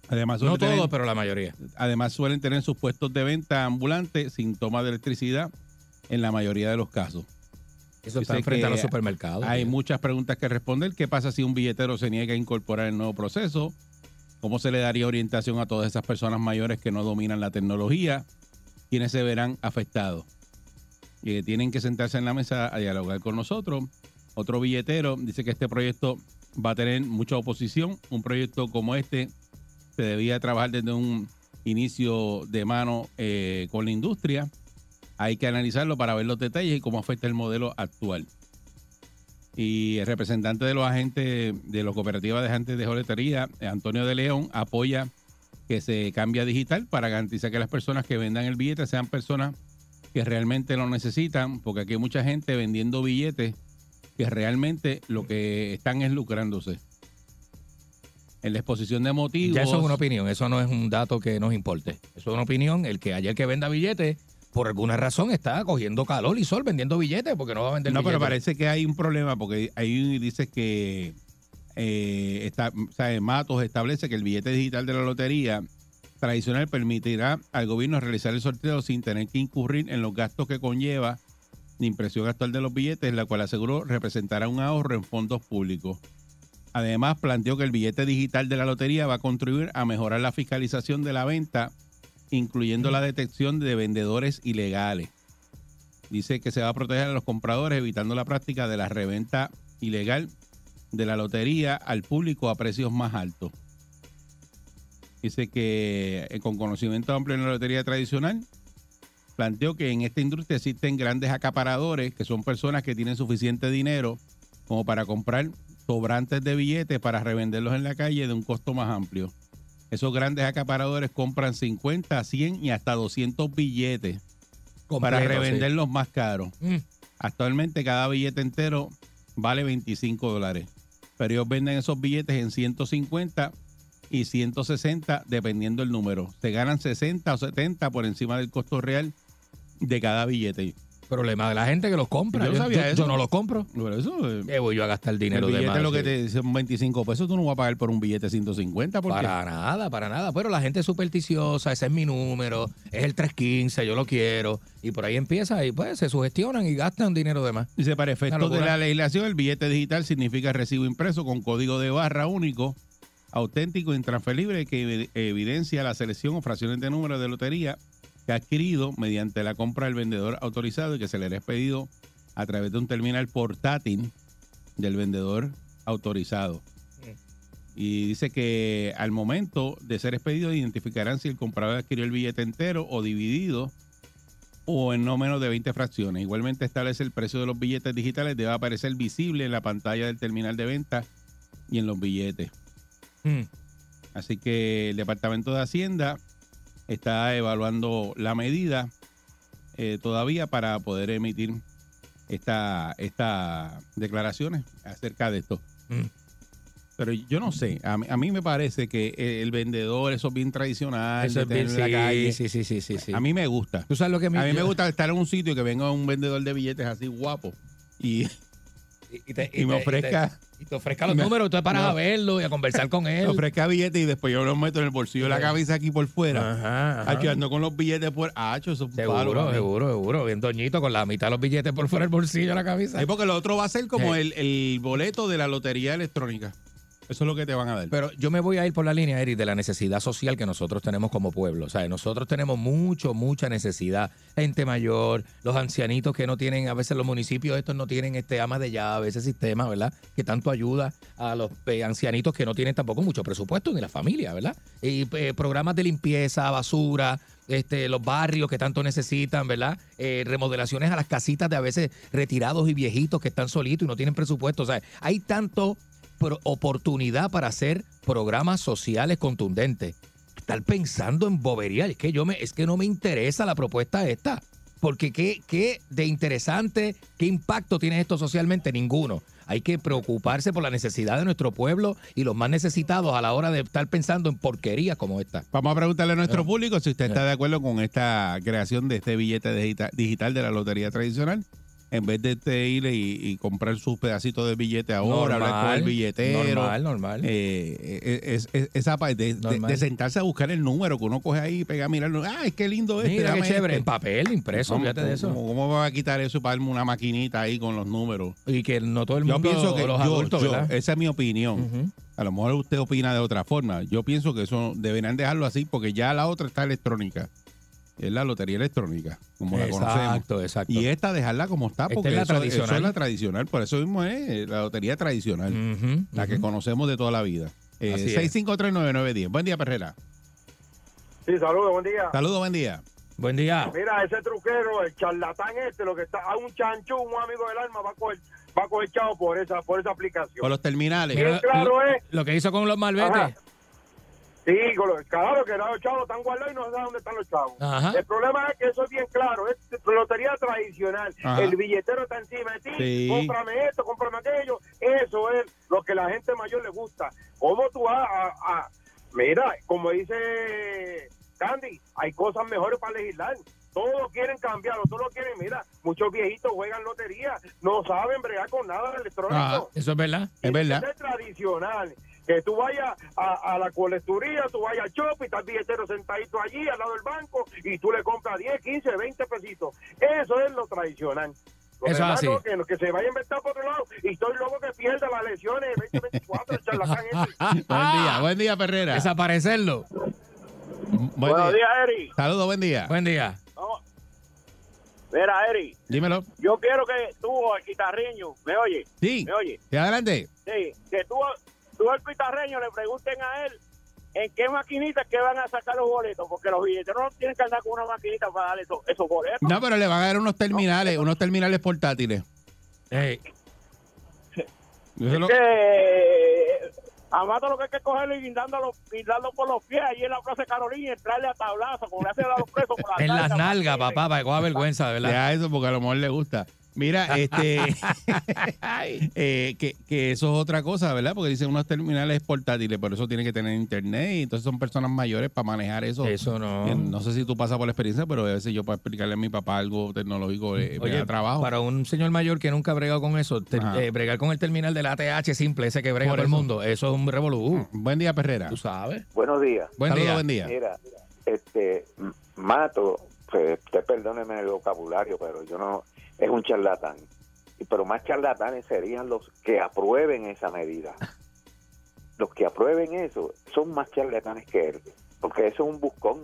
S2: Además,
S3: No
S2: tener-
S3: todos, pero la mayoría.
S2: además suelen tener sus puestos de venta ambulantes sin toma de electricidad en la mayoría de los casos.
S3: Eso está frente a los supermercados.
S2: Hay muchas preguntas que responder. ¿Qué pasa si un billetero se niega a incorporar el nuevo proceso? ¿Cómo se le daría orientación a todas esas personas mayores que no dominan la tecnología? ¿Quiénes se verán afectados? Eh, tienen que sentarse en la mesa a dialogar con nosotros. Otro billetero dice que este proyecto va a tener mucha oposición. Un proyecto como este se debía trabajar desde un inicio de mano eh, con la industria. Hay que analizarlo para ver los detalles y cómo afecta el modelo actual. Y el representante de los agentes de la cooperativa de agentes de joletería, Antonio de León, apoya que se cambie a digital para garantizar que las personas que vendan el billete sean personas que realmente lo necesitan, porque aquí hay mucha gente vendiendo billetes que realmente lo que están es lucrándose. En la exposición de motivos.
S3: Ya eso es una opinión, eso no es un dato que nos importe. Eso es una opinión. El que ayer que venda billetes, por alguna razón está cogiendo calor y sol vendiendo billetes porque no va a vender
S2: No, pero parece que hay un problema porque ahí dice que eh, esta- o sea, Matos establece que el billete digital de la lotería tradicional permitirá al gobierno realizar el sorteo sin tener que incurrir en los gastos que conlleva la impresión actual de los billetes, la cual aseguró representará un ahorro en fondos públicos. Además, planteó que el billete digital de la lotería va a contribuir a mejorar la fiscalización de la venta, incluyendo la detección de vendedores ilegales. Dice que se va a proteger a los compradores evitando la práctica de la reventa ilegal de la lotería al público a precios más altos. Dice que eh, con conocimiento amplio en la lotería tradicional, planteó que en esta industria existen grandes acaparadores, que son personas que tienen suficiente dinero como para comprar sobrantes de billetes para revenderlos en la calle de un costo más amplio. Esos grandes acaparadores compran 50, 100 y hasta 200 billetes para revenderlos más caros.
S3: Mm.
S2: Actualmente cada billete entero vale 25 dólares, pero ellos venden esos billetes en 150 y 160 dependiendo el número. Se ganan 60 o 70 por encima del costo real de cada billete.
S3: Problema de la gente que los compra.
S2: Yo no sabía eso.
S3: yo no los compro.
S2: Por eso, eh,
S3: ¿Qué voy yo a gastar
S2: el
S3: dinero de
S2: billete
S3: más?
S2: lo que te son 25 pesos, tú no vas a pagar por un billete 150 porque
S3: Para nada, para nada. Pero la gente es supersticiosa, ese es mi número, es el 315, yo lo quiero. Y por ahí empieza y pues se sugestionan y gastan dinero de más.
S2: Dice, para efectos de la legislación, el billete digital significa recibo impreso con código de barra único, auténtico, intransferible, que evi- evidencia la selección o fracciones de números de lotería que ha adquirido mediante la compra del vendedor autorizado y que se le ha expedido a través de un terminal portátil del vendedor autorizado. Y dice que al momento de ser expedido identificarán si el comprador adquirió el billete entero o dividido o en no menos de 20 fracciones. Igualmente establece el precio de los billetes digitales debe aparecer visible en la pantalla del terminal de venta y en los billetes.
S3: Mm.
S2: Así que el Departamento de Hacienda está evaluando la medida eh, todavía para poder emitir esta, estas declaraciones acerca de esto.
S3: Mm.
S2: Pero yo no sé, a mí, a mí me parece que el vendedor, eso es bien tradicional,
S3: Eso es bien,
S2: la calle.
S3: sí, sí, sí, sí, sí.
S2: A mí me gusta.
S3: ¿Tú sabes lo que
S2: A mí me gusta estar en un sitio que venga un vendedor de billetes así guapo y,
S3: y, te-
S2: y me
S3: te-
S2: ofrezca,
S3: Y te ofrezca los
S2: Me-
S3: números, tú paras
S2: no.
S3: a verlo y a conversar con
S2: me
S3: él.
S2: ofrezca billetes y después yo los meto en el bolsillo de la cabeza aquí por fuera.
S3: Ajá, ajá.
S2: Aquí ando con los billetes por hacho, eso es un palo
S3: Seguro, seguro, seguro. Bien doñito con la mitad de los billetes por fuera del bolsillo de la camisa.
S2: Sí, porque lo otro va a ser como
S3: Sí.
S2: el, el boleto de la lotería electrónica. Eso es lo que te van a dar.
S3: Pero yo me voy a ir por la línea, Eric, de la necesidad social que nosotros tenemos como pueblo. O sea, nosotros tenemos mucho, mucha necesidad. Gente mayor, los ancianitos que no tienen, a veces los municipios estos no tienen este amas de llave, ese sistema, ¿verdad? Que tanto ayuda a los eh, ancianitos que no tienen tampoco mucho presupuesto ni la familia, ¿verdad? Y eh, programas de limpieza, basura, este, los barrios que tanto necesitan, ¿verdad? Eh, remodelaciones a las casitas de a veces retirados y viejitos que están solitos y no tienen presupuesto. O sea, hay tanto oportunidad para hacer programas sociales contundentes. Estar pensando en bobería, es que yo me, es que no me interesa la propuesta esta. Porque qué, qué de interesante, qué impacto tiene esto socialmente, ninguno. Hay que preocuparse por la necesidad de nuestro pueblo y los más necesitados a la hora de estar pensando en porquerías como esta.
S2: Vamos a preguntarle a nuestro
S3: Ah.
S2: público si usted está
S3: Ah.
S2: de acuerdo con esta creación de este billete digita- digital de la lotería tradicional. En vez de usted ir y, y comprar sus pedacitos de billete ahora, hablar con el billetero.
S3: Normal, normal.
S2: eh, eh, es, es- esa parte de, de-
S3: Normal.
S2: de sentarse a buscar el número que uno coge ahí y pega a mirarlo. ¡Ay, qué lindo este!
S3: Mira qué chévere,
S2: este".
S3: en papel, impreso,
S2: ¿Cómo,
S3: fíjate de eso.
S2: cómo- cómo va a quitar eso para darme una maquinita ahí con los números?
S3: Y que no todo el
S2: Yo
S3: mundo,
S2: pienso que
S3: los
S2: yo-
S3: adultos,
S2: yo- esa es mi opinión. A lo mejor usted opina de otra forma. Yo pienso que eso deberían dejarlo así porque ya la otra está electrónica. Es la lotería electrónica, como la conocemos.
S3: Exacto, exacto.
S2: Y esta dejarla como está
S3: Esta
S2: porque
S3: es la
S2: eso, eso
S3: tradicional.
S2: es la tradicional. Por eso mismo es eh, la lotería tradicional, la que conocemos de toda la vida. Eh,
S3: Así es.
S2: 6539910. Buen día, Perrera.
S5: Sí, saludos, buen día.
S2: Saludos, buen día.
S3: Buen día.
S5: Mira, ese truquero, el charlatán este, lo que está, a un chanchú, un amigo del alma, va a coger, va a coger chavo por esa, por esa aplicación.
S2: Por los terminales.
S3: Mira,
S5: claro
S3: lo,
S5: es.
S3: lo que hizo con los
S5: Ajá. Sí, claro que los chavos están guardados y no se sabe dónde están los chavos.
S3: Ajá.
S5: El problema es que eso es bien claro, es lotería tradicional.
S2: Ajá.
S5: El billetero está encima de ti,
S2: Sí.
S5: cómprame esto, cómprame aquello. Eso es lo que la gente mayor le gusta. ¿Cómo tú vas a, a- Mira, como dice Candy, hay cosas mejores para legislar. Todos quieren cambiarlo, todos quieren. Mira, muchos viejitos juegan lotería, no saben bregar con nada electrónico.
S2: Ajá.
S3: Eso es verdad.
S2: Es verdad.
S5: Tradicional
S8: tradicional. Que tú vayas a, a la colecturía, tú vayas al shop y estás billetero sentadito allí al lado del banco y tú le compras 10, 15, 20 pesitos. Eso es lo tradicional. Lo
S3: Eso
S8: demás
S3: así.
S8: no, que, que se vaya a inventar por otro lado y estoy loco que pierda las elecciones de 2024, el charlatán ese.
S2: Buen día, buen día, Perrera.
S3: Desaparecerlo.
S2: Buen
S7: Buenos
S2: día.
S7: días, Eri.
S2: Saludos, buen día.
S3: Buen día.
S7: Vamos. Mira, Eri,
S2: Dímelo.
S7: yo quiero que tú, el guitarreño, ¿me oye?
S2: Sí.
S7: ¿Me oye?
S2: Sí, adelante.
S7: Sí, que tú, tú al guitarreño le pregunten a él en qué maquinita que van a sacar los boletos, porque los billeteros no tienen que andar con una maquinita para dar esos, esos boletos.
S2: No, pero le van a dar unos terminales, unos terminales portátiles.
S3: Ey,
S2: Eso lo-
S7: Que a Mato lo que hay que cogerlo y guindándolo, guindarlo por los pies ahí en la Plaza de Carolina y entrarle a tablazo, como le hacen a los presos por la
S3: en las
S7: nalgas,
S3: papá, para que coja vergüenza, de verdad.
S2: Deja eso porque a lo mejor le gusta. Mira, este, eh, que, que eso es otra cosa, ¿verdad? Porque dicen unos terminales portátiles, pero eso tiene que tener internet y entonces son personas mayores para manejar eso.
S3: Eso no.
S2: Eh, No sé si tú pasas por la experiencia, pero a veces yo para explicarle a mi papá algo tecnológico eh, me
S3: Oye,
S2: da trabajo.
S3: para un señor mayor que nunca ha bregado con eso, te- eh, bregar con el terminal del ATH simple, ese que brega
S2: Por
S3: todo el mundo, eso es un revolú.
S2: Buen día, Perrera.
S3: Tú sabes.
S9: Buenos días.
S3: Buen
S2: Saludos,
S3: día.
S2: buen día.
S9: Mira, este, Mato, pues, usted perdóneme el vocabulario, pero yo no, es un charlatán. Y- Pero más charlatanes serían los que aprueben esa medida. Los que aprueben eso son más charlatanes que él, porque eso es un buscón.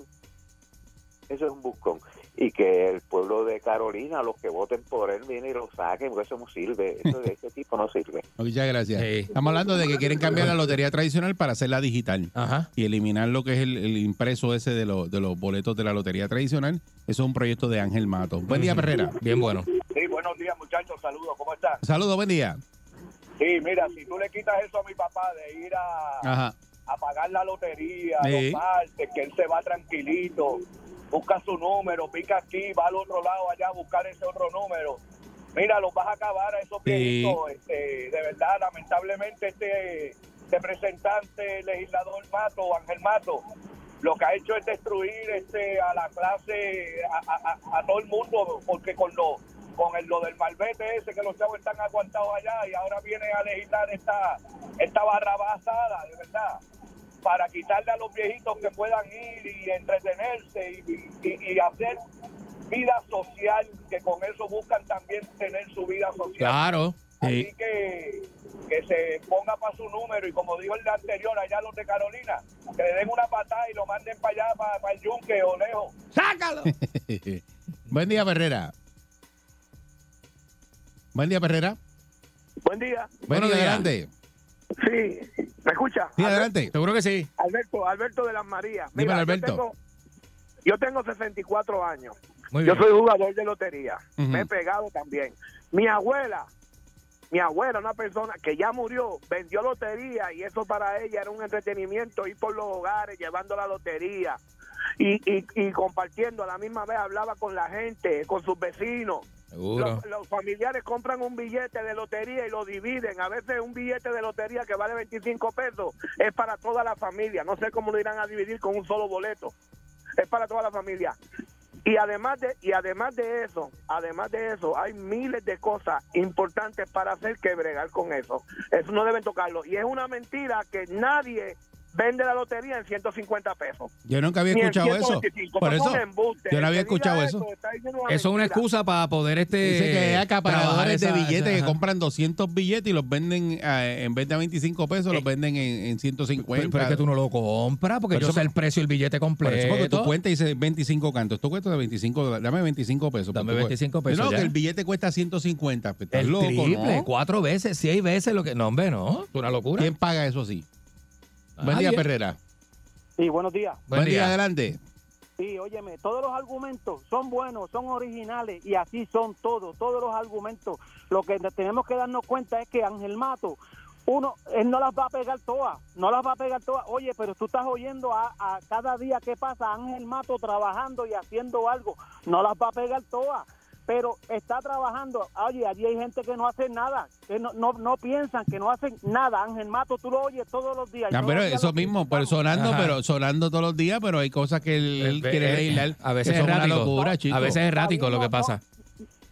S9: Eso es un buscón. Y que el pueblo de Carolina, los que voten por él, vienen y lo saquen, porque eso no sirve. Eso de ese tipo no sirve.
S2: Muchas gracias.
S3: Sí.
S2: Estamos hablando de que quieren cambiar la lotería tradicional para hacerla digital
S3: Ajá.
S2: y eliminar lo que es el, el impreso ese de, los de los boletos de la lotería tradicional. Eso es un proyecto de Ángel Mato. Buen día. Perrera.
S3: Bien bueno.
S8: Buenos días, muchachos. Saludos, ¿cómo están?
S2: Saludos, buen día.
S8: Sí, mira, si tú le quitas eso a mi papá de ir a,
S2: Ajá.
S8: a pagar la lotería,
S2: Sí.
S8: los martes, que él se va tranquilito, busca su número, pica aquí, va al otro lado allá a buscar ese otro número. Mira, los vas a acabar a esos
S2: Sí.
S8: viejitos. Este, de verdad, lamentablemente, este representante, legislador Mato, Ángel Mato, lo que ha hecho es destruir este a la clase, a, a- a- a todo el mundo, porque con lo con el, lo del malvete ese que los chavos están aguantados allá y ahora viene a legislar esta, esta barrabasada, de verdad, para quitarle a los viejitos que puedan ir y entretenerse y, y- y hacer vida social, que con eso buscan también tener su vida social.
S3: Claro.
S8: Así que que se ponga para su número y como dijo el de anterior, allá los de Carolina, que le den una patada y lo manden para allá, para, para el yunque o lejos.
S3: ¡Sácalo!
S2: buen día, Perrera. Buen día, Perrera.
S7: Buen día.
S2: Buen
S3: Buenos
S2: día, adelante.
S7: Sí, ¿me escucha?
S2: Sí, adelante.
S3: Seguro que sí.
S7: Alberto, Alberto de las Marías.
S2: Dímelo,
S7: yo
S2: Alberto.
S7: tengo- Yo tengo, 64 años.
S3: Muy
S7: Yo
S3: bien.
S7: soy jugador de lotería. Me he pegado también. Mi abuela, mi abuela, una persona que ya murió, vendió lotería y eso para ella era un entretenimiento, ir por los hogares llevando la lotería y, y, y compartiendo. A la misma vez hablaba con la gente, con sus vecinos. Los familiares compran un billete de lotería y lo dividen. A veces un billete de lotería que vale 25 pesos es para toda la familia. No sé cómo lo irán a dividir con un solo boleto. Es para toda la familia. Y además de y además de eso, además de eso, hay miles de cosas importantes para hacer que bregar con eso. Eso no deben tocarlo. Y es una mentira que nadie vende la lotería en 150 pesos.
S2: Yo nunca había escuchado eso.
S7: 125.
S2: Por
S7: Eso embuste.
S2: yo no había escuchado eso.
S3: Eso es una excusa para poder este.
S2: Dice que hay acaparadores
S3: trabajar
S2: de
S3: esa-
S2: billetes que
S3: esa-
S2: compran 200 billetes y los venden eh, en vez de a 25 pesos, los venden en, en 150.
S3: Pero, pero es que tú no lo compras porque
S2: Por
S3: yo
S2: eso-
S3: sé el precio del billete
S2: Por
S3: completo.
S2: eso porque tú cuentas y dice 25 cantos. Esto cuesta 25 dólares. Dame 25 pesos.
S3: Dame
S2: Pues tú-
S3: 25 pesos
S2: No,
S3: ya.
S2: que el billete cuesta 150. Pues, estás
S3: El
S2: loco,
S3: triple,
S2: ¿no?
S3: cuatro veces, seis veces lo que. No, hombre, no. Es una locura.
S2: ¿Quién paga eso así? Buen día, Perrera.
S10: Sí, buenos días.
S2: Buen,
S3: Buen
S2: día.
S3: día.
S2: adelante.
S10: Sí, óyeme, todos los argumentos son buenos, son originales y así son todos, todos los argumentos. Lo que tenemos que darnos cuenta es que Ángel Mato, uno, él no las va a pegar todas, no las va a pegar todas. Oye, pero tú estás oyendo a, a cada día que pasa Ángel Mato trabajando y haciendo algo, no las va a pegar todas. Pero está trabajando, oye, allí hay gente que no hace nada, que no, no, no piensan, que no hacen nada. Ángel Mato, tú lo oyes todos los días.
S2: Ya, pero eso mismo, pero sonando,
S3: Ajá.
S2: pero sonando todos los días, pero hay cosas que él, él
S3: Eh,
S2: quiere
S3: eh,
S2: legislar.
S3: A veces es
S2: son una
S3: errático.
S2: locura,
S3: a veces es errático lo que
S10: no,
S3: pasa.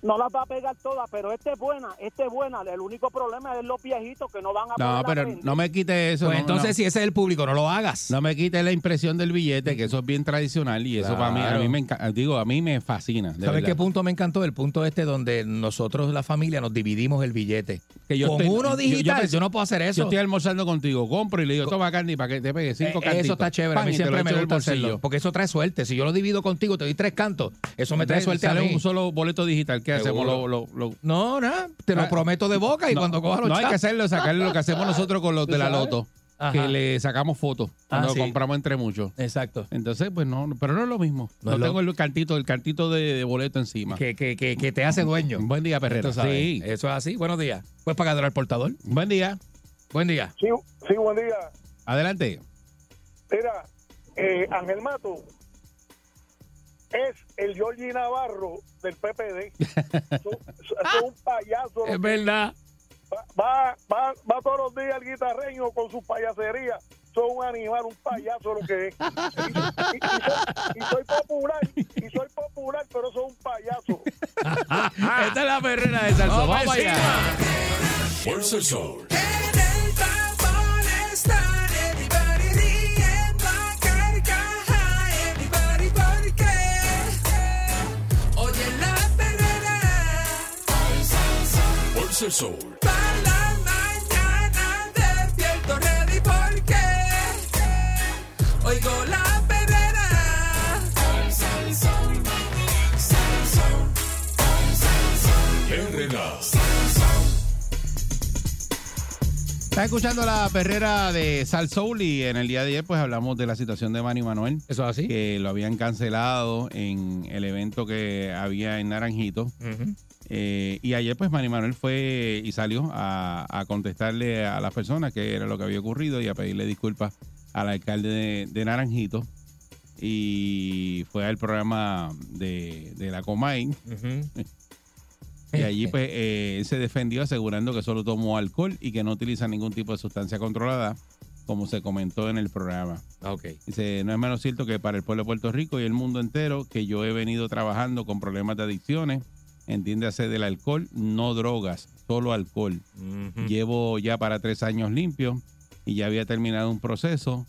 S10: No las va a pegar todas, pero esta es buena, esta es buena. El único problema es los viejitos que no van a
S2: No,
S10: poder
S2: pero no me quite eso.
S3: Pues
S2: no,
S3: entonces,
S2: no.
S3: si ese es el público, no lo hagas.
S2: No me quite la impresión del billete, que eso es bien tradicional y eso para mí, a mí me enca- digo, a mí me fascina.
S3: ¿Sabes
S2: verdad.
S3: qué punto me encantó? El punto este donde nosotros, la familia, nos dividimos el billete.
S2: Que yo
S3: Con
S2: estoy-
S3: uno
S2: yo- yo
S3: digital, yo, no puedo hacer
S2: Yo
S3: eso.
S2: estoy almorzando contigo, compro y le digo, toma Candy para que te pegue cinco
S3: Eh,
S2: cantitos.
S3: eso está chévere. A
S2: Pan,
S3: mí
S2: te lo
S3: siempre me gusta hacerlo.
S2: bolsillo.
S3: Porque eso trae suerte. Si yo lo divido contigo, te doy tres cantos. Eso me trae suerte a
S2: sale
S3: mí.
S2: un solo boleto digital. ¿Qué hacemos?
S3: Seguro.
S2: Lo- lo- lo-
S3: No, nada. Te lo
S2: Ah,
S3: prometo de boca y
S2: no,
S3: cuando coja los
S2: No hay que hacerlo, sacarle lo que hacemos nosotros con los
S3: ¿Tú
S2: de la loto.
S3: Ajá.
S2: Que le sacamos fotos cuando
S3: Ah, sí.
S2: compramos entre muchos.
S3: Exacto.
S2: Entonces, pues no, pero no es lo mismo.
S3: No lo-
S2: tengo el cantito, el cantito de, de boleto encima.
S3: Que, que, que, que te hace dueño.
S2: Buen día, Perrera. Sí.
S3: Eso es así. Buenos días. Puedes pagar al portador.
S2: Buen día.
S3: Buen día.
S7: Sí, sí, buen día.
S2: Adelante.
S7: Mira, eh, Ángel Mato es el Georgie Navarro del PPD. Es un payaso.
S3: Es verdad.
S7: Va, va, va, todos los días al guitarreño con sus payaserías. Soy un animal, un payaso lo que es. Y, y- y soy, y soy popular, y soy popular, pero soy un payaso.
S3: Esta es la perrera de Salso.
S11: Vamos
S3: allá.
S11: Fuerza el sol.
S1: En el tapón están
S11: Fuerza el sol.
S1: para la mañana despierto ready porque oigo la perrera.
S11: Perrera.
S2: Estás escuchando la perrera de Sal Soul y en el día de ayer pues hablamos de la situación de Manny Manuel.
S3: Eso es así.
S2: Que lo habían cancelado en el evento que había en Naranjito.
S3: Ujú.
S2: Eh, y ayer pues Manny Manuel fue y salió a, a contestarle a las personas que era lo que había ocurrido y a pedirle disculpas al alcalde de, de Naranjito. Y fue al programa de, de la Comay.
S3: Ujú.
S2: Y allí pues eh, se defendió asegurando que solo tomó alcohol y que no utiliza ningún tipo de sustancia controlada, como se comentó en el programa.
S3: Ok.
S2: Dice, no es menos cierto que para el pueblo de Puerto Rico y el mundo entero que yo he venido trabajando con problemas de adicciones, entiéndase del alcohol, no drogas, solo alcohol. Llevo ya para tres años limpio y ya había terminado un proceso,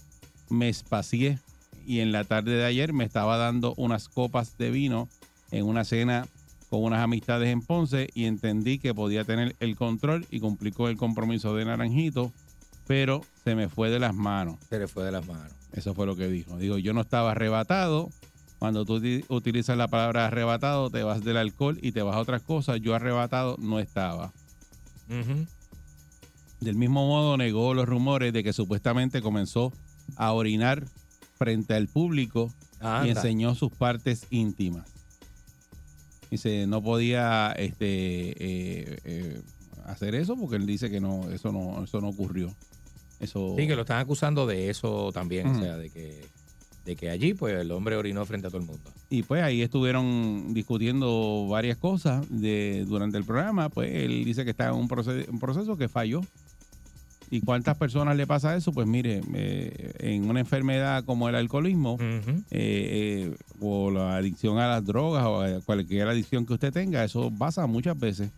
S2: me espacié y en la tarde de ayer me estaba dando unas copas de vino en una cena con unas amistades en Ponce y entendí que podía tener el control y cumplí con el compromiso de Naranjito, pero se me fue de las manos.
S3: Se le fue de las manos.
S2: Eso fue lo que dijo. Digo, yo no estaba arrebatado. Cuando tú uti- utilizas la palabra arrebatado, te vas del alcohol y te vas a otras cosas. Yo arrebatado no estaba. Del mismo modo, negó los rumores de que supuestamente comenzó a orinar frente al público y enseñó sus partes íntimas. Dice, no podía este, eh, eh, hacer eso porque él dice que no, eso no, eso no ocurrió. Eso,
S3: Sí, que lo están acusando de eso también. O sea, de que, de que allí, pues, el hombre orinó frente a todo el mundo.
S2: Y pues ahí estuvieron discutiendo varias cosas de, durante el programa. Pues él dice que está en un proceso, un proceso que falló. ¿Y cuántas personas le pasa eso? Pues mire, eh, en una enfermedad como el alcoholismo eh, eh, o la adicción a las drogas o a cualquier adicción que usted tenga, eso pasa muchas veces.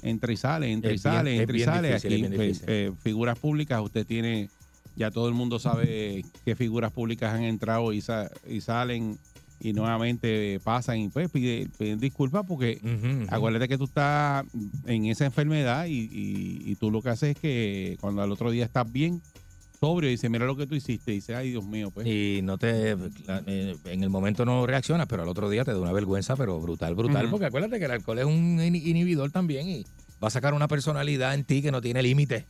S2: Entra y sale, entra y sale, entra y sale. Aquí, pues,
S3: difícil.
S2: eh, figuras públicas, usted tiene, ya todo el mundo sabe qué figuras públicas han entrado y, sa- y salen y nuevamente pasan y pues pide- piden disculpas porque acuérdate que tú estás en esa enfermedad y, y- y tú lo que haces es que cuando al otro día estás bien, sobrio, y dice, mira lo que tú hiciste, y dice, ay Dios mío, pues.
S3: Y no te. eh, En el momento no reaccionas, pero al otro día te da una vergüenza, pero brutal, brutal. Porque acuérdate que el alcohol es un in- inhibidor también y va a sacar una personalidad en ti que no tiene límite.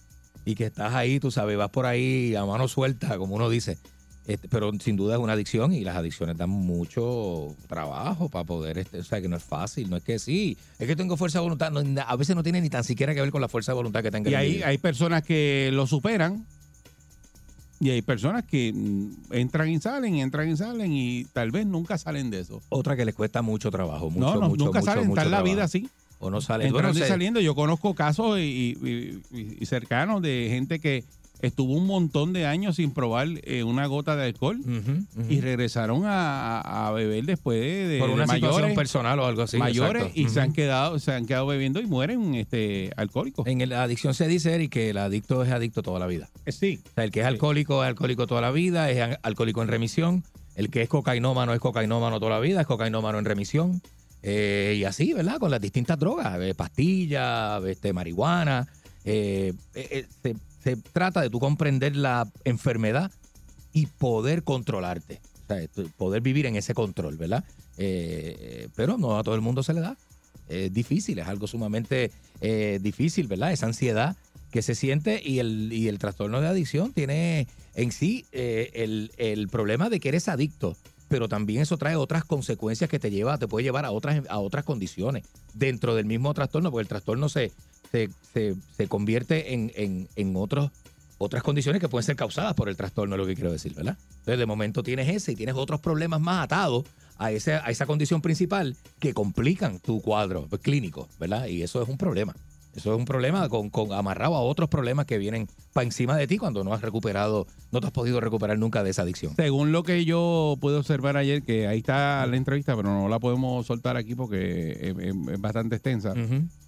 S3: Y que estás ahí, tú sabes, vas por ahí a mano suelta, como uno dice. Este, pero sin duda es una adicción y las adicciones dan mucho trabajo para poder, este, o sea, que no es fácil, no es que sí, es que tengo fuerza de voluntad, no, a veces no tiene ni tan siquiera que ver con la fuerza de voluntad que tenga
S2: Y hay, hay personas que lo superan y hay personas que mm, entran y salen, entran y salen y tal vez nunca salen de eso.
S3: Otra que les cuesta mucho trabajo, mucho,
S2: no, no,
S3: mucho,
S2: nunca
S3: mucho,
S2: salen,
S3: mucho
S2: la vida así.
S3: O no salen.
S2: Entrando
S3: Bueno,
S2: y
S3: se-
S2: saliendo. Yo conozco casos y, y- y- y cercanos de gente que estuvo un montón de años sin probar eh, una gota de alcohol y regresaron a, beber después de,
S3: Por
S2: de
S3: una situación
S2: mayores,
S3: personal o algo así.
S2: mayores
S3: exacto.
S2: y se han quedado se han quedado bebiendo y mueren este alcohólicos.
S3: En la adicción se dice, Eric, que el adicto es adicto toda la vida.
S2: Eh, sí.
S3: O sea, el que es alcohólico es alcohólico toda la vida, es al- alcohólico en remisión. El que es cocainómano es cocainómano toda la vida, es cocainómano en remisión. Eh, y así, ¿verdad? Con las distintas drogas, eh, pastillas, este, marihuana. Eh, eh, eh, se, trata de tú comprender la enfermedad y poder controlarte. O sea, poder vivir en ese control, ¿verdad? Pero no a todo el mundo se le da. Es difícil, es algo sumamente difícil, ¿verdad? Esa ansiedad que se siente y el, y el trastorno de adicción tiene en sí el, el problema de que eres adicto, pero también eso trae otras consecuencias que te lleva, te puede llevar a otras, a otras condiciones dentro del mismo trastorno, porque el trastorno se, se, se, se convierte en, en, en otros, otras condiciones que pueden ser causadas por el trastorno, es lo que quiero decir, ¿verdad? Entonces, de momento tienes ese y tienes otros problemas más atados a, ese, a esa condición principal que complican tu cuadro clínico, ¿verdad? Y eso es un problema. Eso es un problema con, con amarrado a otros problemas que vienen para encima de ti cuando no has recuperado, no te has podido recuperar nunca de esa adicción.
S2: Según lo que yo pude observar ayer, que ahí está la entrevista, pero no la podemos soltar aquí porque es, es- es bastante extensa,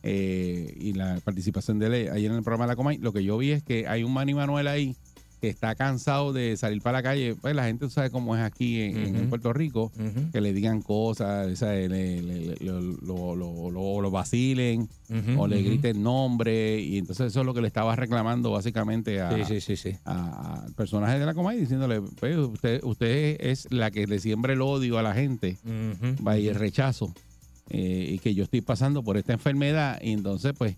S2: eh, y la participación de él ayer en el programa de la Comay, lo que yo vi es que hay un Manny Manuel ahí que está cansado de salir para la calle. Pues la gente sabe cómo es aquí en. Puerto Rico, que le digan cosas. Le- le- le- lo, lo- lo- lo- lo vacilen o le griten nombre, y entonces eso es lo que le estaba reclamando básicamente a,
S3: Sí, sí, sí, sí.
S2: a- al personaje de la Comay, diciéndole, pues, usted, usted es la que le siembra el odio a la gente y el rechazo eh, y que yo estoy pasando por esta enfermedad y entonces pues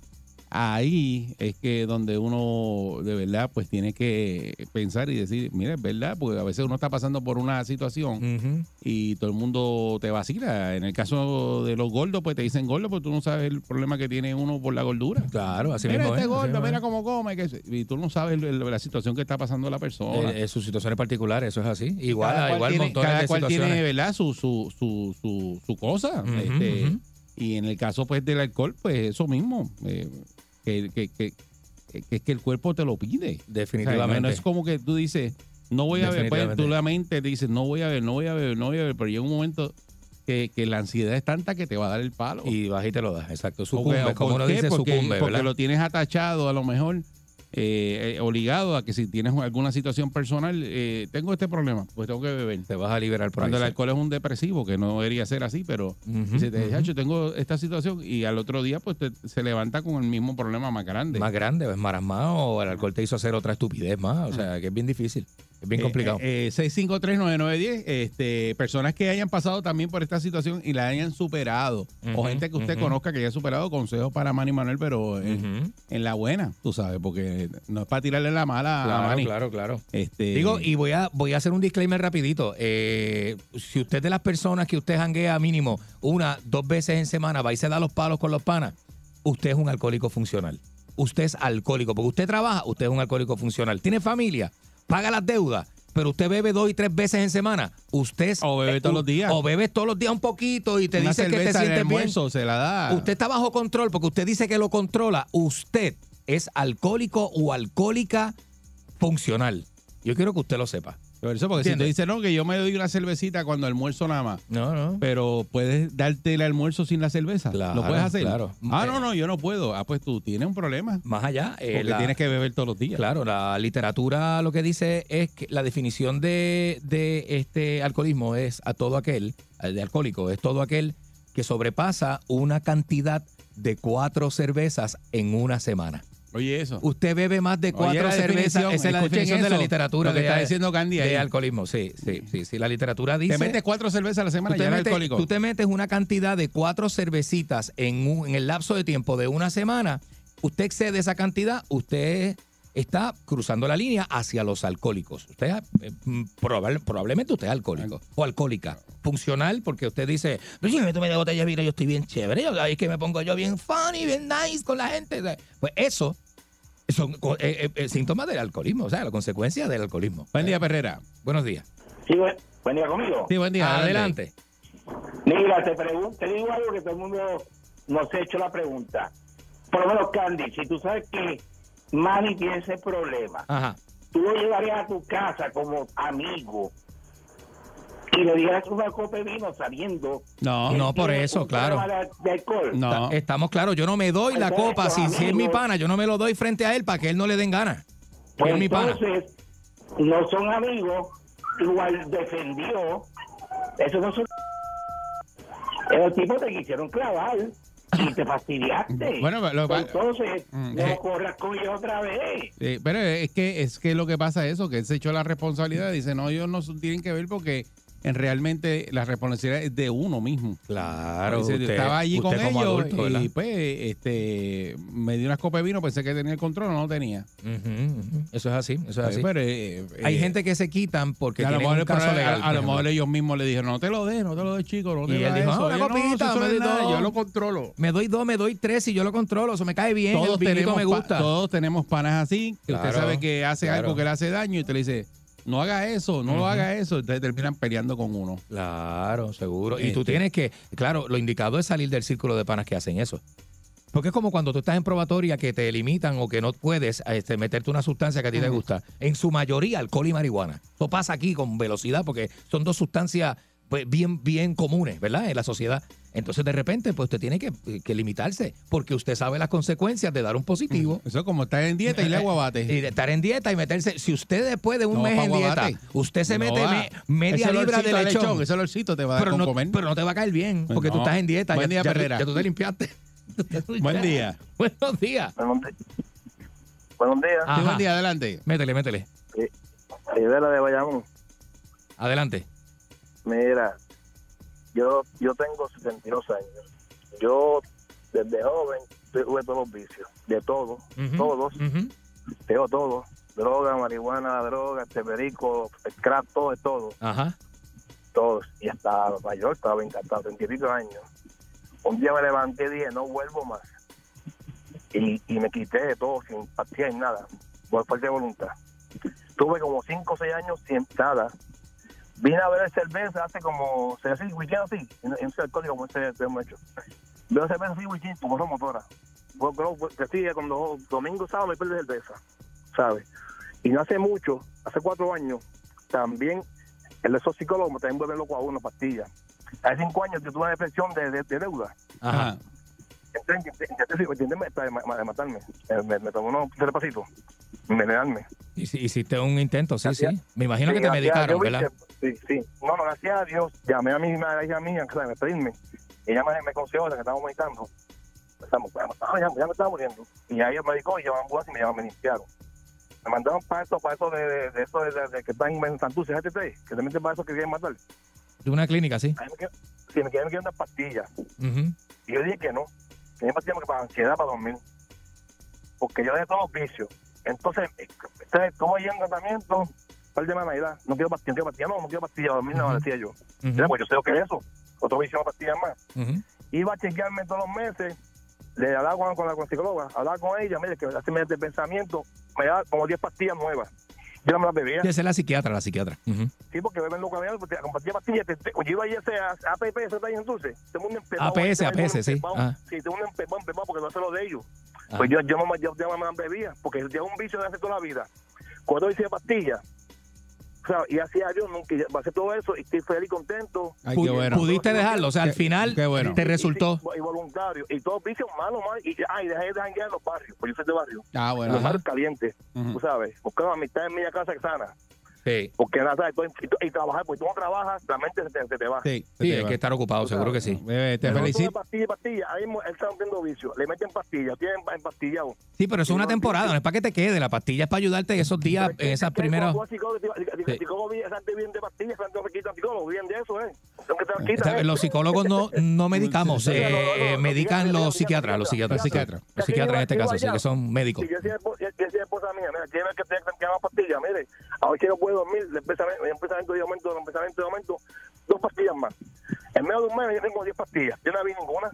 S2: ahí es que donde uno de verdad pues tiene que pensar y decir mira es verdad porque a veces uno está pasando por una situación y todo el mundo te vacila. En el caso de los gordos pues te dicen gordo porque tú no sabes el problema que tiene uno por la gordura.
S3: Claro, así
S2: mira este
S3: es,
S2: gordo mira cómo come que- y tú no sabes el- el- la situación que está pasando la persona.
S3: Eh, eh, sus situaciones particulares, eso es así. Igual,
S2: cada cual
S3: igual
S2: tiene,
S3: montones
S2: cada
S3: de
S2: cual
S3: situaciones.
S2: tiene verdad su su su su, su cosa este, y en el caso pues del alcohol pues eso mismo eh, que, que, que, que es que el cuerpo te lo pide O sea,
S3: Definitivamente.
S2: no es como que tú dices no voy a beber pues, tú la mente dices no voy a beber no voy a beber no voy a beber pero llega un momento que, que la ansiedad es tanta que te va a dar el palo
S3: Y vas y te lo das, exacto. Sucumbe, como
S2: ¿por
S3: uno dice,
S2: porque,
S3: sucumbe,
S2: porque lo tienes atachado a lo mejor eh, eh, obligado a que si tienes alguna situación personal eh, tengo este problema pues tengo que beber
S3: Te vas a liberar por
S2: cuando
S3: ahí.
S2: el alcohol es un depresivo, que no debería ser así, pero dice, te
S3: ujú.
S2: yo tengo esta situación y al otro día pues te- se levanta con el mismo problema más grande.
S3: Más grande, es marasmado o el alcohol te hizo hacer otra estupidez más. O sea, que es bien difícil. Es bien complicado.
S2: Eh, eh, 6539910, este, personas que hayan pasado también por esta situación y la hayan superado, o gente que usted conozca que haya superado, consejos para Manny Manuel, pero en, la buena, tú sabes, porque no es para tirarle la mala a
S3: Claro,
S2: Manny.
S3: claro, claro.
S2: Este,
S3: Digo, y voy a, voy a hacer un disclaimer rapidito. Eh, si usted es de las personas que usted janguea mínimo una, dos veces en semana, va y se da los palos con los panas, usted es un alcohólico funcional. Usted es alcohólico, porque usted trabaja, usted es un alcohólico funcional. Tiene familia, paga las deudas, pero usted bebe dos y tres veces en semana. Usted
S2: O bebe
S3: eh,
S2: todos los días.
S3: O bebe todos los días un poquito y te
S2: una
S3: dice que te sientes bien.
S2: se la da.
S3: Usted está bajo control porque usted dice que lo controla. Usted es alcohólico o alcohólica funcional. Yo quiero que usted lo sepa.
S2: Eso, porque si tú dices, no, que yo me doy una cervecita cuando almuerzo nada más.
S3: No, no.
S2: Pero puedes darte el almuerzo sin la cerveza.
S3: Claro,
S2: ¿Lo puedes hacer?
S3: claro.
S2: Ah,
S3: Eh,
S2: no, no, yo no puedo. Ah, pues tú tienes un problema.
S3: Más allá, eh,
S2: Porque
S3: la-
S2: tienes que beber todos los días.
S3: Claro, la literatura lo que dice es que la definición de, de este alcoholismo es a todo aquel, eh, de alcohólico, es todo aquel que sobrepasa una cantidad de cuatro cervezas en una semana.
S2: Oye, eso.
S3: Usted bebe más de cuatro cervezas. Esa es la definición de la literatura
S2: lo que
S3: de,
S2: está diciendo Candy
S3: de
S2: ahí.
S3: alcoholismo. Sí, sí, sí, sí. La literatura dice.
S2: Te metes cuatro cervezas a la semana y eres alcohólico.
S3: tú te metes una cantidad de cuatro cervecitas en, un- en el lapso de tiempo de una semana. Usted excede esa cantidad, usted está cruzando la línea hacia los alcohólicos. Usted eh, mm, probable- probablemente usted es alcohólico o alcohólica. Funcional porque usted dice, pues si me tomé de botella de vino yo estoy bien chévere, es que me pongo yo bien funny, bien nice con la gente. Pues eso son eh, eh, eh, síntomas del alcoholismo, o sea, la consecuencia del alcoholismo.
S2: Buen día, Perrera.
S3: Buenos días.
S7: Sí, buen, buen día conmigo.
S2: Sí, buen día.
S3: Adelante.
S7: Mira, te, pregun- te digo algo que todo el mundo nos ha hecho la pregunta. Por lo menos, Candy, si tú sabes que
S4: Manny tiene ese problema.
S3: Ajá.
S4: Tú lo llevarías a tu casa como amigo y le dieras una copa de vino sabiendo
S2: No,
S3: no, por eso, claro.
S4: de, alcohol.
S2: no.
S3: Estamos claros, yo no me doy la
S4: Entonces,
S3: copa. Si, si es mi
S4: amigos-
S3: pana, yo no me lo doy frente a él para que él no le den ganas.
S4: Pues
S3: es mi pana.
S4: entonces, no son amigos, igual defendió. Eso no son. Esos tipos te quisieron clavar y te fastidiaste.
S2: Bueno, pero lo-
S4: entonces,
S2: Mm,
S4: no
S2: eh.
S4: corras con ellos otra vez.
S2: Pero es que es que lo que pasa es eso, que él se echó la responsabilidad. Dice, no, ellos no tienen que ver porque en realmente la responsabilidad es de uno mismo.
S3: Claro.
S2: Yo estaba allí con ellos y pues este me dio unas copas de vino, pensé que tenía el control, no lo tenía.
S3: Eso es así, eso es así.
S2: Pero, eh,
S3: Hay
S2: eh,
S3: gente que se quitan porque
S2: a lo mejor,
S3: un caso
S2: pero a-
S3: legal.
S2: a,
S3: por
S2: lo
S3: ejemplo.
S2: mejor ellos mismos le dijeron, no te lo des, no te lo des, chico, no te
S3: Y él dijo,
S2: eso".
S3: "Ah, una
S2: Yo,
S3: copita,
S2: eso no
S3: me
S2: es
S3: doy
S2: nada,
S3: dos".
S2: yo lo controlo.
S3: Me doy dos, me doy tres y yo lo controlo. Eso me cae bien.
S2: Todos
S3: el
S2: tenemos,
S3: me gusta.
S2: todos tenemos panas así, que
S3: Claro,
S2: usted sabe que hace
S3: claro.
S2: algo que le hace daño y te le dice, no haga eso, no lo
S3: Ujú.
S2: haga eso, entonces terminan peleando con uno.
S3: Claro, seguro. Y tú
S2: Este.
S3: tienes que, claro, lo indicado es salir del círculo de panas que hacen eso. Porque es como cuando tú estás en probatoria que te limitan o que no puedes este, meterte una sustancia que a ti te gusta. En su mayoría, alcohol y marihuana. Eso pasa aquí con velocidad porque son dos sustancias pues, bien, bien comunes, ¿verdad? En la sociedad. Entonces, de repente, pues usted tiene que, que limitarse porque usted sabe las consecuencias de dar un positivo.
S2: Eso es como estar en dieta y le aguabate.
S3: Y de estar en dieta y meterse. Si usted después de un
S2: No,
S3: mes en dieta, usted se
S2: No
S3: mete me- media
S2: Ese
S3: libra de
S2: a
S3: lechón.
S2: Ese olorcito te va a dar
S3: pero
S2: con
S3: no,
S2: comer.
S3: pero no te va a caer bien porque tú
S2: No.
S3: estás en dieta.
S2: Buen
S3: ya,
S2: día,
S3: ya
S2: Perrera.
S3: ya tú te limpiaste.
S2: Buen día.
S3: Buenos días.
S7: Buenos días.
S2: Sí, buen día, adelante.
S3: Métele, métele.
S7: Rivera de Bayamón.
S3: Adelante.
S7: Mira, yo yo tengo 72 años. Yo desde joven tuve todos los vicios, de todo, todos,
S3: ujú.
S7: tengo todo. Droga, marihuana, droga, este perico, el crack, todo, de todo,
S3: Ajá.
S7: todos. Y hasta mayor, estaba 20, hasta 30 y pico años. Un día me levanté y dije, no vuelvo más. Y, y me quité de todo, sin pastillas ni nada, por fuerza de voluntad. Tuve como 5 o 6 años sin nada. Vine a ver cerveza hace como, se así, weekend así, en, ese alcohólico como ese hemos hecho. Veo cerveza así, weekend, con corro motora. Pues, creo que sí, cuando domingo, sábado me pierde cerveza, ¿sabes? Y no hace mucho, hace cuatro años, también el de esos psicólogos también vuelve loco a uno, pastillas. Hace cinco años yo tuve una depresión de, de, de deuda.
S3: Ajá.
S7: Entonces, intenté, intenté ma- matarme. Eh, Me, me tomé unos tres pasitos, envenenarme.
S3: Hici- Hiciste un intento, sí, sí.
S7: Gracias.
S3: Me imagino
S7: Sí,
S3: que te medicaron,
S7: Dios,
S3: ¿verdad?
S7: Sí, sí. No, no, gracias a Dios. Llamé a mi a la hija mía, que me pedirme. Ella me, me consejó la que estamos meditando. Estamos, ya, ya, ya me estaba muriendo. Y ahí me medicó y llevaban ambulancia y me, llevaban, me limpiaron. Me mandaron para eso, para eso de, de, de eso de, que están en Santurce, GTT, que te meten para eso que quieren matar.
S3: De una clínica, sí.
S7: Ahí me quedé, sí, me quedé, me quedé unas pastillas. Y yo dije que no, que me pastillas para ansiedad, para dormir. Porque yo dejé todos los vicios. Entonces, este, estuve yendo en tratamiento, un par de. No quiero pastillas, no quiero pastillas, no, no quiero pastillas, dormir nada,
S3: Ujú.
S7: decía yo. Ya, pues yo sé lo que es eso. Otro vicio de pastillas más.
S3: Ujú.
S7: Iba a chequearme todos los meses, le hablaba con, con la, con psicóloga, hablaba con ella, mire, que hace meses de pensamiento, me da como 10 pastillas nuevas. Yo no me las bebía.
S3: Esa es la psiquiatra, la psiquiatra.
S7: Sí, porque beben a mí, porque con pastillas, te, te, yo iba a ir a ese a- APP, ese ahí en Dulce, tengo un empezado.
S3: APS, APS, sí. Ah.
S7: Sí, tengo un empezado, porque no sé lo de ellos.
S3: Ah.
S7: Pues yo, yo no me, yo, yo no me bebía, porque yo un vicio de hace toda la vida. Cuando hice pastillas, o sea, y hacía yo, nunca pasé todo eso y estoy feliz y contento.
S2: Ay,
S3: Pu-
S2: qué bueno.
S3: Pudiste dejarlo, o sea, al
S2: Qué-
S3: final
S2: qué bueno.
S3: te
S7: Y-
S3: resultó.
S7: Y, y voluntario. Y todos vicios malos, mal. Y, ah, y dejé de janguear en los barrios, pues yo soy de barrio.
S2: Ah, bueno.
S7: los barrios calientes,
S2: Ujú.
S7: tú sabes. Buscando amistad en mi casa sana.
S3: Sí.
S7: Porque nada, ¿sabes? Todo- y, y trabajar, porque tú no trabajas, la mente se te, se te va.
S2: Sí,
S3: Sí, hay
S2: va.
S3: que estar ocupado, seguro que sí.
S2: Bebé, te felicito.
S7: pastilla, pastilla, ahí mismo él está teniendo vicio. Le meten pastillas, tienen empastillado.
S3: Sí, pero eso es una temporada, no es para que te quede. La pastilla es para ayudarte en esos días, en esas primeras.
S7: Psicólogos viven de pastillas, no quitan viven de eso, ¿eh? ¿Eh?
S3: Los psicólogos no, no medicamos, eh, eh, medican los psiquiatras, los psiquiatras.
S2: Psiquiatras.
S3: Los psiquiatras en este caso, sí, que son médicos.
S7: Si yo decía, esposa mía, mira, quiero que te que haga pastillas, mire, ahora que no puedo dormir, el pensamiento, de aumento, el pensamiento de aumento, dos pastillas más. En medio de un mes yo tengo 10 pastillas, yo no vi ninguna.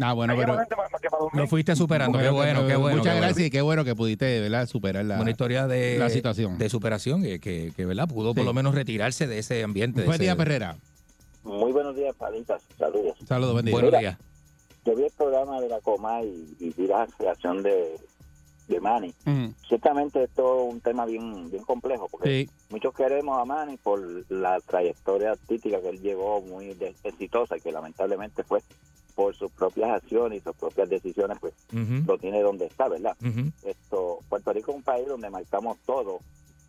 S2: Ah, bueno, pero.
S7: más gente más, más que para dormir.
S3: Lo fuiste superando, qué bueno, qué bueno.
S2: Muchas
S3: qué bueno.
S2: gracias y qué bueno que pudiste, ¿verdad? Superar la.
S3: Una historia de,
S2: la situación.
S3: de superación que, que, que, ¿verdad? Pudo
S2: Sí.
S3: por lo menos retirarse de ese ambiente. ese-
S2: día, Perrera.
S12: Muy buenos días, Palitas. Saludos.
S2: Saludos, buen día.
S3: Buenos
S12: Mira.
S3: días.
S12: Yo vi el programa de la Coma y, y vi la reacción de, de Manny.
S2: Ujú.
S12: Ciertamente esto es un tema bien bien complejo porque
S2: Sí.
S12: muchos queremos a Manny por la trayectoria artística que él llevó muy de- exitosa y que lamentablemente fue por sus propias acciones y sus propias decisiones pues lo tiene donde está, ¿verdad? Esto Puerto Rico es un país donde marcamos todo,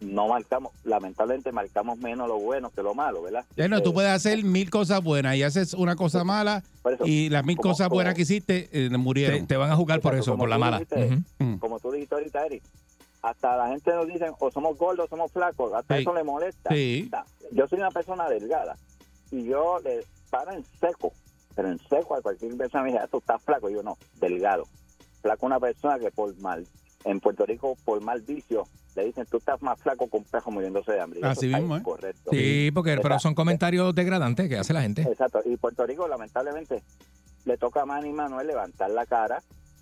S12: no marcamos, lamentablemente marcamos menos lo bueno que lo malo, ¿verdad?
S2: Ya no, tú
S12: Eh,
S2: puedes hacer mil cosas buenas y haces una cosa mala
S12: por eso,
S2: y las mil
S12: como-
S2: cosas buenas
S12: como-
S2: que hiciste eh,
S3: Te,
S2: murieron.
S3: te van a jugar por eso, por la mala.
S12: dijiste.
S2: Mm.
S12: como tú dijiste ahorita, Eric, hasta la gente nos dice o somos gordos o somos flacos, hasta
S2: Sí.
S12: eso le molesta.
S2: Sí.
S12: Yo soy una persona delgada y yo le paro en seco, pero en seco a cualquier persona me dice, "Ah, tú estás flaco, yo no, delgado. Flaco una persona que por mal, en Puerto Rico por mal vicio, le dicen, tú estás más flaco que un pejo muriéndose de hambre. Y
S2: Así mismo, ¿eh?
S12: incorrecto.
S3: Sí, porque pero son comentarios degradantes que hace la gente.
S12: Exacto, y Puerto Rico lamentablemente le toca a Manny Manuel levantar la cara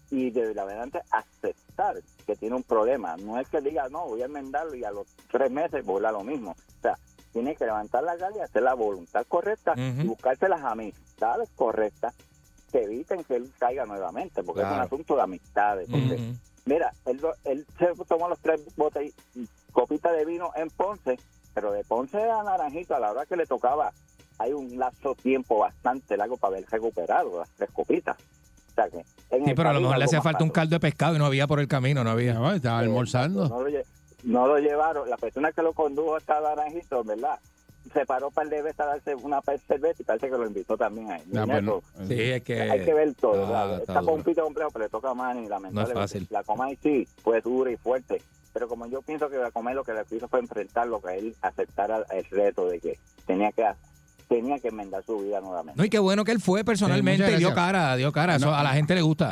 S12: y de adelante aceptar que tiene un problema. No es que diga, no, voy a enmendarlo y a los tres meses vuelva lo mismo. O sea, tiene que levantar la cara y hacer la voluntad correcta y buscarse las amistades correctas que eviten que él caiga nuevamente, porque es un asunto de amistades. porque. Mira, él, lo- él se tomó los tres botes copitas de vino en Ponce, pero de Ponce a Naranjito, a la hora que le tocaba, hay un lapso de tiempo bastante largo para haber recuperado las tres copitas. O sea que en
S3: Sí,
S12: el
S3: pero a lo mejor le hacía falta un caldo de pescado y no había por el camino, no había.
S2: No, estaba almorzando.
S12: No lo, lle- no lo llevaron, la persona que lo condujo hasta Naranjito, ¿verdad? Se paró para el de veces a darse una cerveza y parece que lo invitó también ahí.
S2: Ah, pues no.
S3: Sí, es que.
S12: Hay que ver todo.
S3: Ah, está
S12: Está
S3: duro.
S12: pompito complejo, pero le toca a Manny, lamentablemente.
S3: fácil.
S12: La Comay sí, fue dura y fuerte. Pero como yo pienso que la Comay lo que le hizo fue enfrentar lo que él aceptara el reto de que tenía que tenía que enmendar su vida nuevamente.
S3: No, y qué bueno que él fue personalmente y dio cara, dio cara. Eso
S2: No.
S3: a la gente le gusta.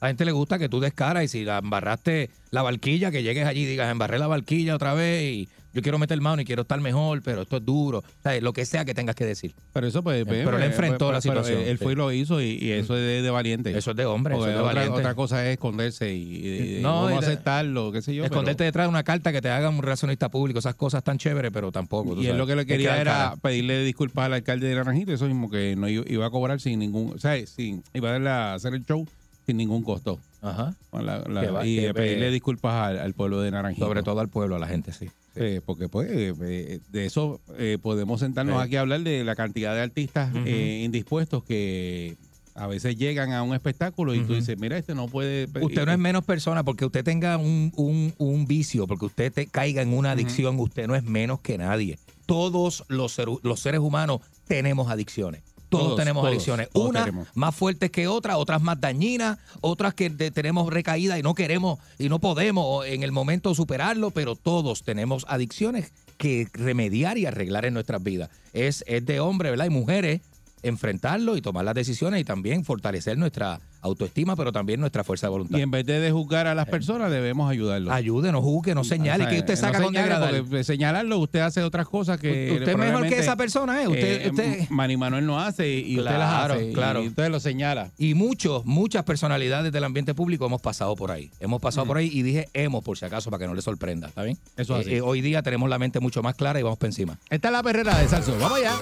S3: A la gente le gusta que tú des cara y si la embarraste la barquilla, que llegues allí y digas, embarré la barquilla otra vez y yo quiero meter mano y quiero estar mejor, pero esto es duro. O sea, lo que sea que tengas que decir.
S2: Pero eso, pues. pues,
S3: Pero él
S2: pues,
S3: enfrentó
S2: pues,
S3: la
S2: pero
S3: situación,
S2: Él fue y lo hizo y, y eso es de, de valiente.
S3: Eso es de hombre, eso
S2: Porque
S3: es de
S2: otra,
S3: valiente.
S2: otra cosa es esconderse y,
S3: No, y
S2: aceptarlo, qué sé yo. pero-
S3: Esconderte detrás de una carta que te haga un relacionista público, esas cosas tan chéveres, pero tampoco.
S2: Y él lo que le quería era pedirle disculpas al alcalde de Naranjito, eso mismo, que no iba, a cobrar sin ningún, o sea, sin, iba a darle a hacer el show sin ningún costo.
S3: Ajá.
S2: Con la- la-
S3: Que va-
S2: y pedirle disculpas al, al pueblo de Naranjito.
S3: Sobre todo al pueblo, a la gente, sí.
S2: Sí, porque pues eh, de eso eh, podemos sentarnos aquí a hablar de la cantidad de artistas eh, indispuestos que a veces llegan a un espectáculo y tú
S3: Ujú.
S2: dices, mira, este no puede...
S3: Usted no es menos persona porque usted tenga un, un- un vicio, porque usted te caiga en una adicción, usted no es menos que nadie. Todos los, seru- los seres humanos tenemos adicciones. Todos,
S2: Todos,
S3: tenemos
S2: todos,
S3: adicciones.
S2: todos
S3: Unas
S2: tenemos.
S3: más fuertes que otras, otras más dañinas, otras que de- tenemos recaída y no queremos y no podemos en el momento superarlo, pero todos tenemos adicciones que remediar y arreglar en nuestras vidas. Es, es de hombres, ¿verdad? Y mujeres enfrentarlo y tomar las decisiones y también fortalecer nuestra autoestima, pero también nuestra fuerza de voluntad.
S2: Y en vez de, de juzgar a las personas, debemos ayudarlos.
S3: Ayude, no juzgue, no señale.
S2: O sea,
S3: que usted
S2: no
S3: saca con
S2: señale,
S3: degradar?
S2: porque señalarlo, usted hace otras cosas que...
S3: Usted es mejor que esa persona, ¿eh? Usted,
S2: eh,
S3: usted-
S2: Manny Manuel no hace y usted las hace.
S3: claro.
S2: Y usted lo señala.
S3: Y muchos, muchas personalidades del ambiente público hemos pasado por ahí. Hemos pasado por ahí y dije hemos por si acaso para que no le sorprenda, ¿está bien?
S2: Eso es
S3: Eh,
S2: así.
S3: eh, hoy día tenemos la mente mucho más clara y vamos para encima.
S2: Esta es la perrera de Salso. Vamos allá.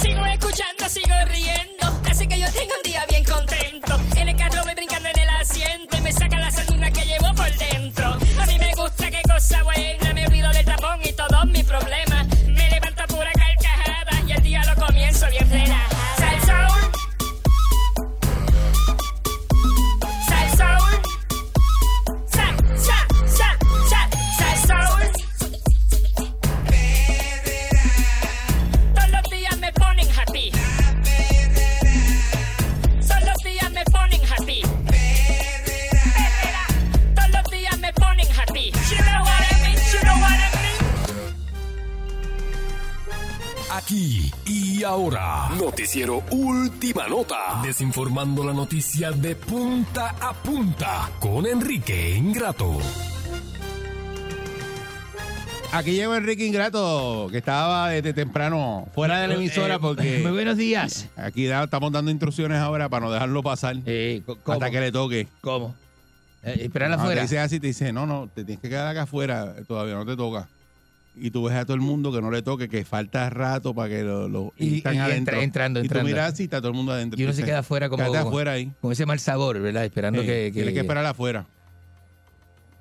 S13: Sigo escuchando, sigo riendo. Así que yo tengo gusta
S11: desinformando la noticia de punta a punta con Enrique Ingrato.
S2: Aquí llegó Enrique Ingrato, que estaba desde temprano fuera de la emisora porque...
S3: Muy buenos días.
S2: Aquí da- estamos dando instrucciones ahora para no dejarlo pasar
S3: ¿cómo?
S2: hasta que le toque.
S3: ¿Cómo? Eh, esperar
S2: Ah,
S3: afuera.
S2: Te dice así, te dice, no, no, te tienes que quedar acá afuera, todavía no te toca. Y tú ves a todo el mundo que no le toque, que falta rato para que lo, lo
S3: Y-
S2: están
S3: y entra- entrando,
S2: y tú miras así, está todo el mundo adentro.
S3: Y uno se queda afuera como.
S2: Quédate afuera ahí.
S3: Con ese mal sabor, ¿verdad? Esperando
S2: Sí,
S3: que,
S2: Tienes que esperar afuera.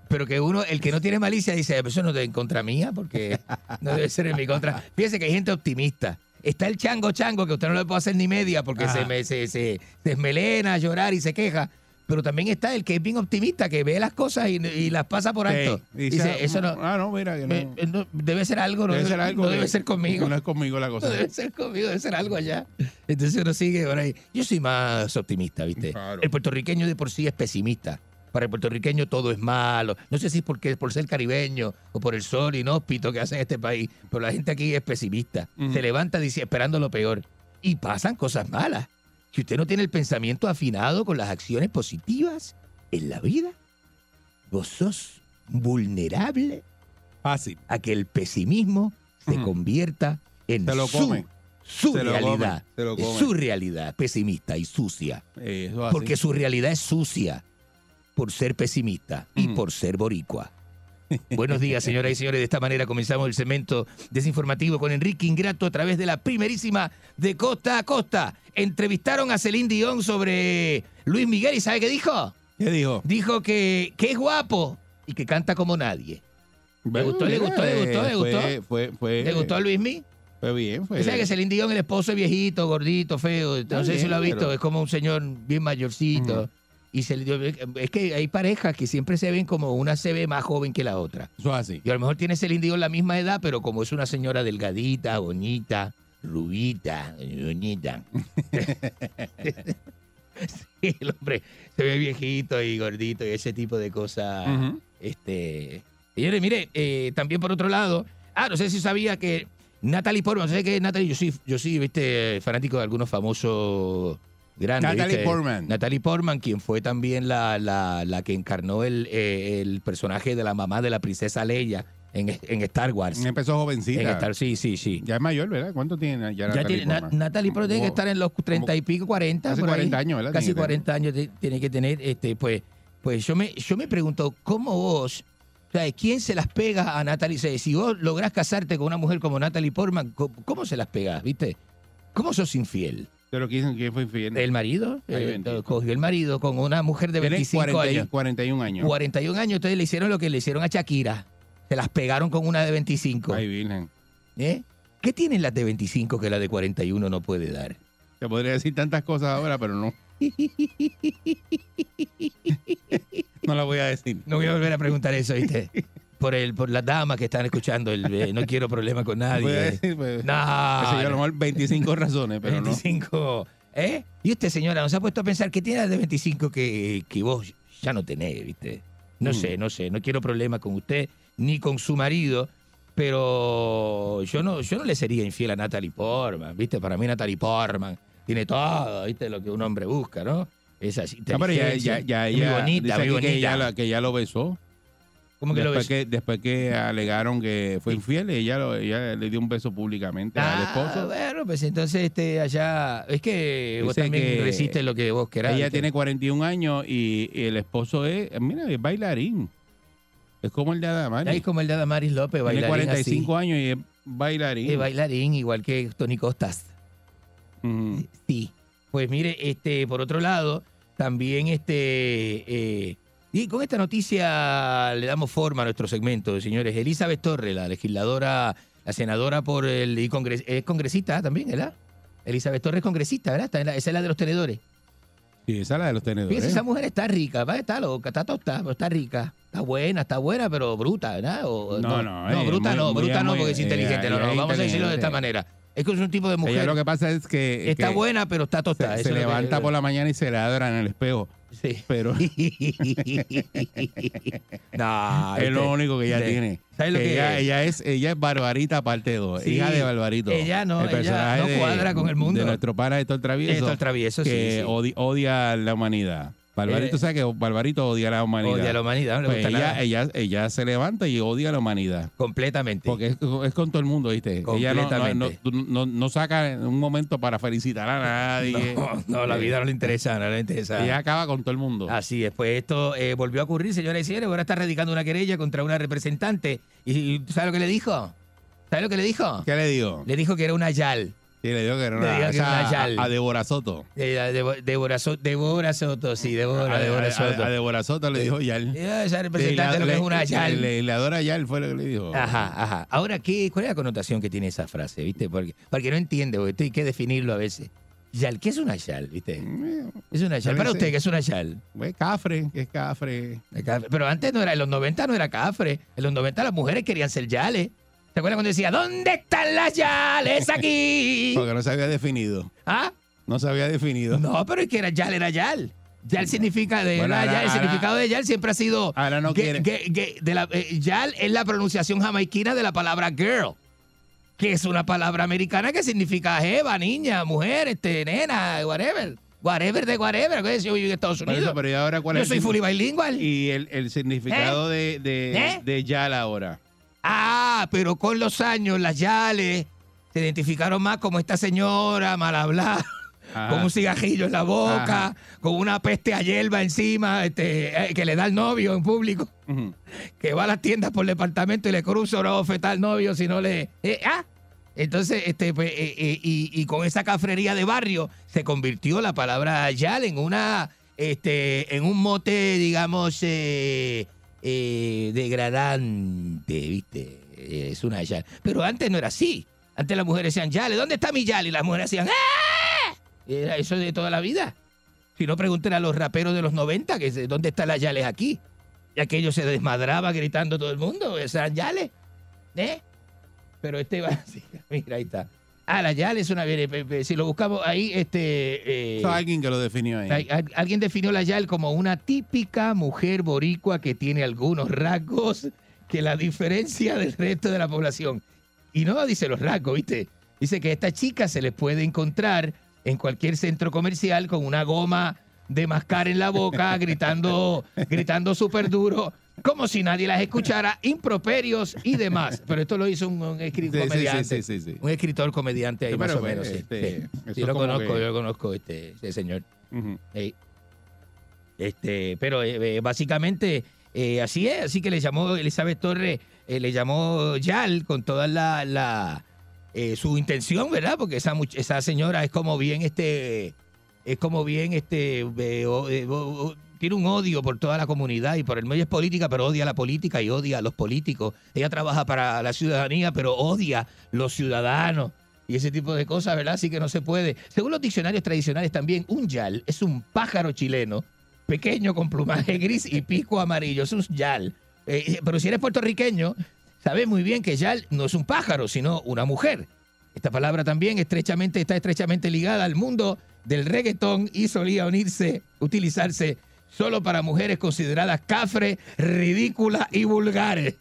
S3: Pero que uno, el que no tiene malicia, dice, "Pero eso no es en contra mía, porque no debe ser en mi contra. Fíjese que hay gente optimista. Está el chango chango, que usted no le puede hacer ni media porque
S2: Ajá.
S3: se, me, se, se, se desmelena a llorar y se queja. Pero también está el que es bien optimista, que ve las cosas y, y las pasa por alto.
S2: Sí,
S3: dice, eso no,
S2: Ah, no, mira, que no.
S3: no, debe ser algo, no
S2: debe ser algo.
S3: no debe ser conmigo.
S2: No es conmigo la
S3: No
S2: cosa.
S3: debe ser conmigo, debe ser algo allá. Entonces uno sigue por ahí. Yo soy más optimista, ¿viste?
S2: Claro.
S3: El puertorriqueño de por sí es pesimista. Para el puertorriqueño todo es malo. No sé si es porque por ser caribeño o por el sol inhóspito que hace este país, pero la gente aquí es pesimista. Se levanta dice, esperando lo peor. Y pasan cosas malas. Si usted no tiene el pensamiento afinado con las acciones positivas en la vida, vos sos vulnerable
S2: Fácil.
S3: a que el pesimismo se convierta en
S2: Se lo
S3: su,
S2: come.
S3: su
S2: Se lo come,
S3: realidad.
S2: se lo
S3: Es
S2: come.
S3: su realidad pesimista y sucia.
S2: Eso.
S3: Porque su realidad es sucia por ser pesimista y por ser boricua. Buenos días, señoras y señores. De esta manera comenzamos el segmento desinformativo con Enrique Ingrato a través de la primerísima de Costa a Costa. Entrevistaron a Celine Dion sobre Luis Miguel y ¿sabe qué dijo?
S2: ¿Qué dijo?
S3: Dijo que, que es guapo y que canta como nadie. ¿Le gustó, le gustó, le gustó, le gustó?
S2: Fue, fue, fue,
S3: ¿Le gustó a Luis Miguel?
S2: Fue bien. Fue,
S3: ¿Sabe que Celine Dion, el esposo es viejito, gordito, feo? No sé si lo ha visto,
S2: pero-
S3: es como un señor bien mayorcito. Y Celine Dion- es que hay parejas que siempre se ven como una se ve más joven que la otra.
S2: Eso es así.
S3: Y a lo mejor tiene Celine Dion la misma edad, pero como es una señora delgadita, bonita, rubita, bonita. Sí, el hombre se ve viejito y gordito y ese tipo de cosas.
S2: Ujú.
S3: Este, señores, mire, eh, también por otro lado, ah, no sé si sabía que Natalie Portman, ¿sabes qué? Natalie, yo sí, yo sí, viste, fanático de algunos famosos
S2: Natalie
S3: ¿viste?
S2: Portman.
S3: Natalie Portman, quien fue también la, la, la que encarnó el, eh, el personaje de la mamá de la princesa Leia en, en Star Wars.
S2: Empezó jovencita.
S3: En Star, sí, sí, sí.
S2: Ya es mayor, ¿verdad? ¿Cuánto tiene ya,
S3: Ya
S2: Natalie
S3: tiene,
S2: Portman?
S3: Natalie Portman tiene que estar en los 30 y pico, 40.
S2: Casi. 40 años, ¿verdad?
S3: Casi 40 años tiene que tener. Este, pues, pues yo me, yo me pregunto, ¿cómo vos, o sea, quién se las pega a Natalie? Si vos lográs casarte con una mujer como Natalie Portman, ¿cómo, cómo se las pegas, viste? ¿Cómo sos infiel?
S2: Pero ¿quién, quién fue infiel?
S3: ¿El marido? Eh, cogió el marido con una mujer de
S2: Tiene
S3: 25
S2: 40 y-
S3: años.
S2: 41 años.
S3: 41 años, entonces le hicieron lo que le hicieron a Shakira. Se las pegaron con una de 25.
S2: Ay, virgen.
S3: ¿Eh? ¿Qué tienen las de 25 que la de 41 no puede dar?
S2: Te podría decir tantas cosas ahora, pero no. No la voy a decir.
S3: No voy a volver a preguntar eso, ¿viste? Por el, por las damas que están escuchando, el, eh, no quiero problemas con nadie.
S2: decir, pues,
S3: No,
S2: a lo mejor 25 razones, pero no.
S3: 25. ¿Eh? Y usted, señora, ¿nos ha puesto a pensar que tiene de 25 que, que vos ya no tenés, ¿viste? No
S2: Mm.
S3: sé, no sé, no quiero problemas con usted ni con su marido, pero yo no, yo no le sería infiel a Natalie Portman, ¿viste? Para mí Natalie Portman tiene todo, ¿viste? Lo que un hombre busca, ¿no? Es así.
S2: No, pero ya, ya, ya,
S3: muy bonita, muy
S2: que
S3: bonita.
S2: la- que ella lo besó.
S3: ¿Cómo que lo
S2: después
S3: ves?
S2: que después que alegaron que fue infiel, ella, lo- ella le dio un beso públicamente al
S3: Ah,
S2: esposo.
S3: bueno, pues entonces este allá es que vos también
S2: que
S3: resistes lo que vos querás.
S2: Ella
S3: ¿viste?
S2: tiene 41 años y, y el esposo es, mira, es bailarín. Es como el de Adamari.
S3: Ahí como el de Adamaris López,
S2: Tiene
S3: bailarín
S2: 45
S3: así.
S2: años y es bailarín.
S3: Es bailarín, igual que Tony Costas. Sí. Pues mire, este, por otro lado, también este, eh, y con esta noticia le damos forma a nuestro segmento, señores. Elizabeth Torres, la legisladora, la senadora por el y congres- es congresista también, ¿verdad? Elizabeth Torres es congresista, ¿verdad? Está en la- esa es la de los tenedores.
S2: Sí, esa es la de los tenedores.
S3: Fíjese, esa mujer está rica, va, está loca, está tostada, pero está rica. Está buena, está buena, pero bruta, ¿verdad? O-
S2: No, no, eh,
S3: bruta
S2: muy-
S3: no,
S2: muy-
S3: bruta no, porque es
S2: eh,
S3: inteligente. No, no, vamos a decirlo de esta manera. Es que es un tipo de mujer.
S2: Ella lo que pasa es que,
S3: está
S2: que
S3: buena, pero está tostada.
S2: se,
S3: que-
S2: levanta por la mañana y se ladra en el espejo.
S3: Sí.
S2: Pero
S3: no,
S2: es lo único que ella
S3: sí.
S2: tiene.
S3: ¿Sabes lo que
S2: ella,
S3: es?
S2: ella es? Ella es Barbarita parte 2,
S3: Sí.
S2: hija de Barbarito.
S3: Ella no,
S2: el
S3: ella no
S2: de-
S3: cuadra con el mundo.
S2: De nuestro pana Héctor Travieso.
S3: Héctor Travieso, sí,
S2: que
S3: sí.
S2: odi- odia a la humanidad. Barbarito
S3: Eh,
S2: sabe que Barbarito odia a la humanidad.
S3: Odia a la humanidad, no le
S2: Pues
S3: gusta
S2: ella,
S3: nada.
S2: ella, ella se levanta y odia a la humanidad.
S3: Completamente.
S2: Porque es, es con todo el mundo, ¿viste? Ella no, no, no,
S3: Completamente.
S2: no- no saca un momento para felicitar a nadie.
S3: No, la vida no le interesa, no le interesa.
S2: Ella acaba con todo el mundo.
S3: Así es, pues esto eh, volvió a ocurrir, señoras y señores. Ahora está radicando una querella contra una representante. ¿Y, y sabes lo que le dijo? ¿Sabes lo que le dijo?
S2: ¿Qué le digo?
S3: Le dijo que era una yal.
S2: Sí, le digo que era una, a, a Débora Soto.
S3: Eh, Devo- Débora So- Débora Soto, sí, Débora,
S2: a,
S3: Débora
S2: a-
S3: Soto.
S2: a Débora Soto le dijo Yal.
S3: Eh, Esa representante de lo que es una yal.
S2: La legisladora Yal fue lo que le dijo.
S3: Ajá, ajá. Ahora, ¿qué, ¿cuál es la connotación que tiene esa frase, viste? Porque, porque no entiende, porque esto hay que definirlo a veces. Yal, ¿qué es una yal, viste? Es una yal. Para
S2: Parece-
S3: usted, ¿qué es una yal?
S2: Pues cafre, que es cafre.
S3: Pero antes no era, en los 90 no era cafre. En los 90 las mujeres querían ser yales. ¿Se acuerdan cuando decía, ¿dónde están las yales aquí?
S2: Porque no se había definido.
S3: ¿Ah?
S2: No se había definido.
S3: No, pero es que era yal, era yal. Yal significa de
S2: Bueno,
S3: una
S2: ahora-
S3: yal, el
S2: ahora-
S3: significado de yal siempre ha sido.
S2: Ahora no quiere.
S3: que- que de la, eh, yal es la pronunciación jamaiquina de la palabra girl, que es una palabra americana que significa jeva, niña, mujer, este, nena, whatever. Whatever de whatever. que Yo vivo en Estados Unidos.
S2: eso, pero ¿y ahora cuál
S3: Yo
S2: es
S3: soy fully bilingual.
S2: Y el, el significado de, de,
S3: ¿Eh?
S2: de Yal ahora.
S3: Ah, pero con los años las yales se identificaron más como esta señora mal hablada,
S2: Ajá.
S3: con un cigarrillo en la boca,
S2: Ajá.
S3: con una peste a hierba encima, este, eh, que le da al novio en público, que va a las tiendas por departamento y le cruza una bofetada al novio si no le... eh, ah. Entonces, este, pues, eh, eh, y, y con esa cafrería de barrio se convirtió la palabra yal en una, este, en un mote, digamos, degradante, ¿viste? Eh, Es una yal. Pero antes no era así. Antes las mujeres decían, yale, ¿dónde está mi yal? Y las mujeres decían, ¡ah! Era eso de toda la vida. Si no, pregunten a los raperos de los 90, que ¿dónde están las yales aquí? Y aquello se desmadraba gritando todo el mundo, eran yales. ¿Eh? Pero este va así, mira, ahí está. Ah, la yale es una... Si lo buscamos ahí, este... eh,
S2: alguien que lo definió ahí.
S3: alguien definió la Yal como una típica mujer boricua que tiene algunos rasgos que la diferencia del resto de la población. Y no dice los rasgos, ¿viste? Dice que a esta chica se les puede encontrar en cualquier centro comercial con una goma de mascar en la boca, gritando, gritando súper duro, como si nadie las escuchara, improperios y demás. Pero esto lo hizo un, un escritor
S2: Sí,
S3: comediante.
S2: sí, sí, sí, sí.
S3: Un escritor comediante ahí más o menos. sí.
S2: este,
S3: Sí, lo conozco,
S2: que-
S3: yo lo conozco, este, este señor. Este, pero eh, eh, básicamente eh, así es, así que le llamó Elizabeth Torres, eh, le llamó Yal con toda la, la eh, su intención, ¿verdad? Porque esa esa señora es como bien este es como bien este eh, eh, tiene un odio por toda la comunidad y por el medio es política, pero odia la política y odia a los políticos. Ella trabaja para la ciudadanía, pero odia los ciudadanos y ese tipo de cosas, ¿verdad? Así que no se puede. Según los diccionarios tradicionales también, un yal es un pájaro chileno pequeño con plumaje gris y pico amarillo. Es un yal. Eh, pero si eres puertorriqueño, sabes muy bien que yal no es un pájaro, sino una mujer. Esta palabra también estrechamente, está estrechamente ligada al mundo del reggaetón y solía unirse, utilizarse solo para mujeres consideradas cafres, ridículas y vulgares.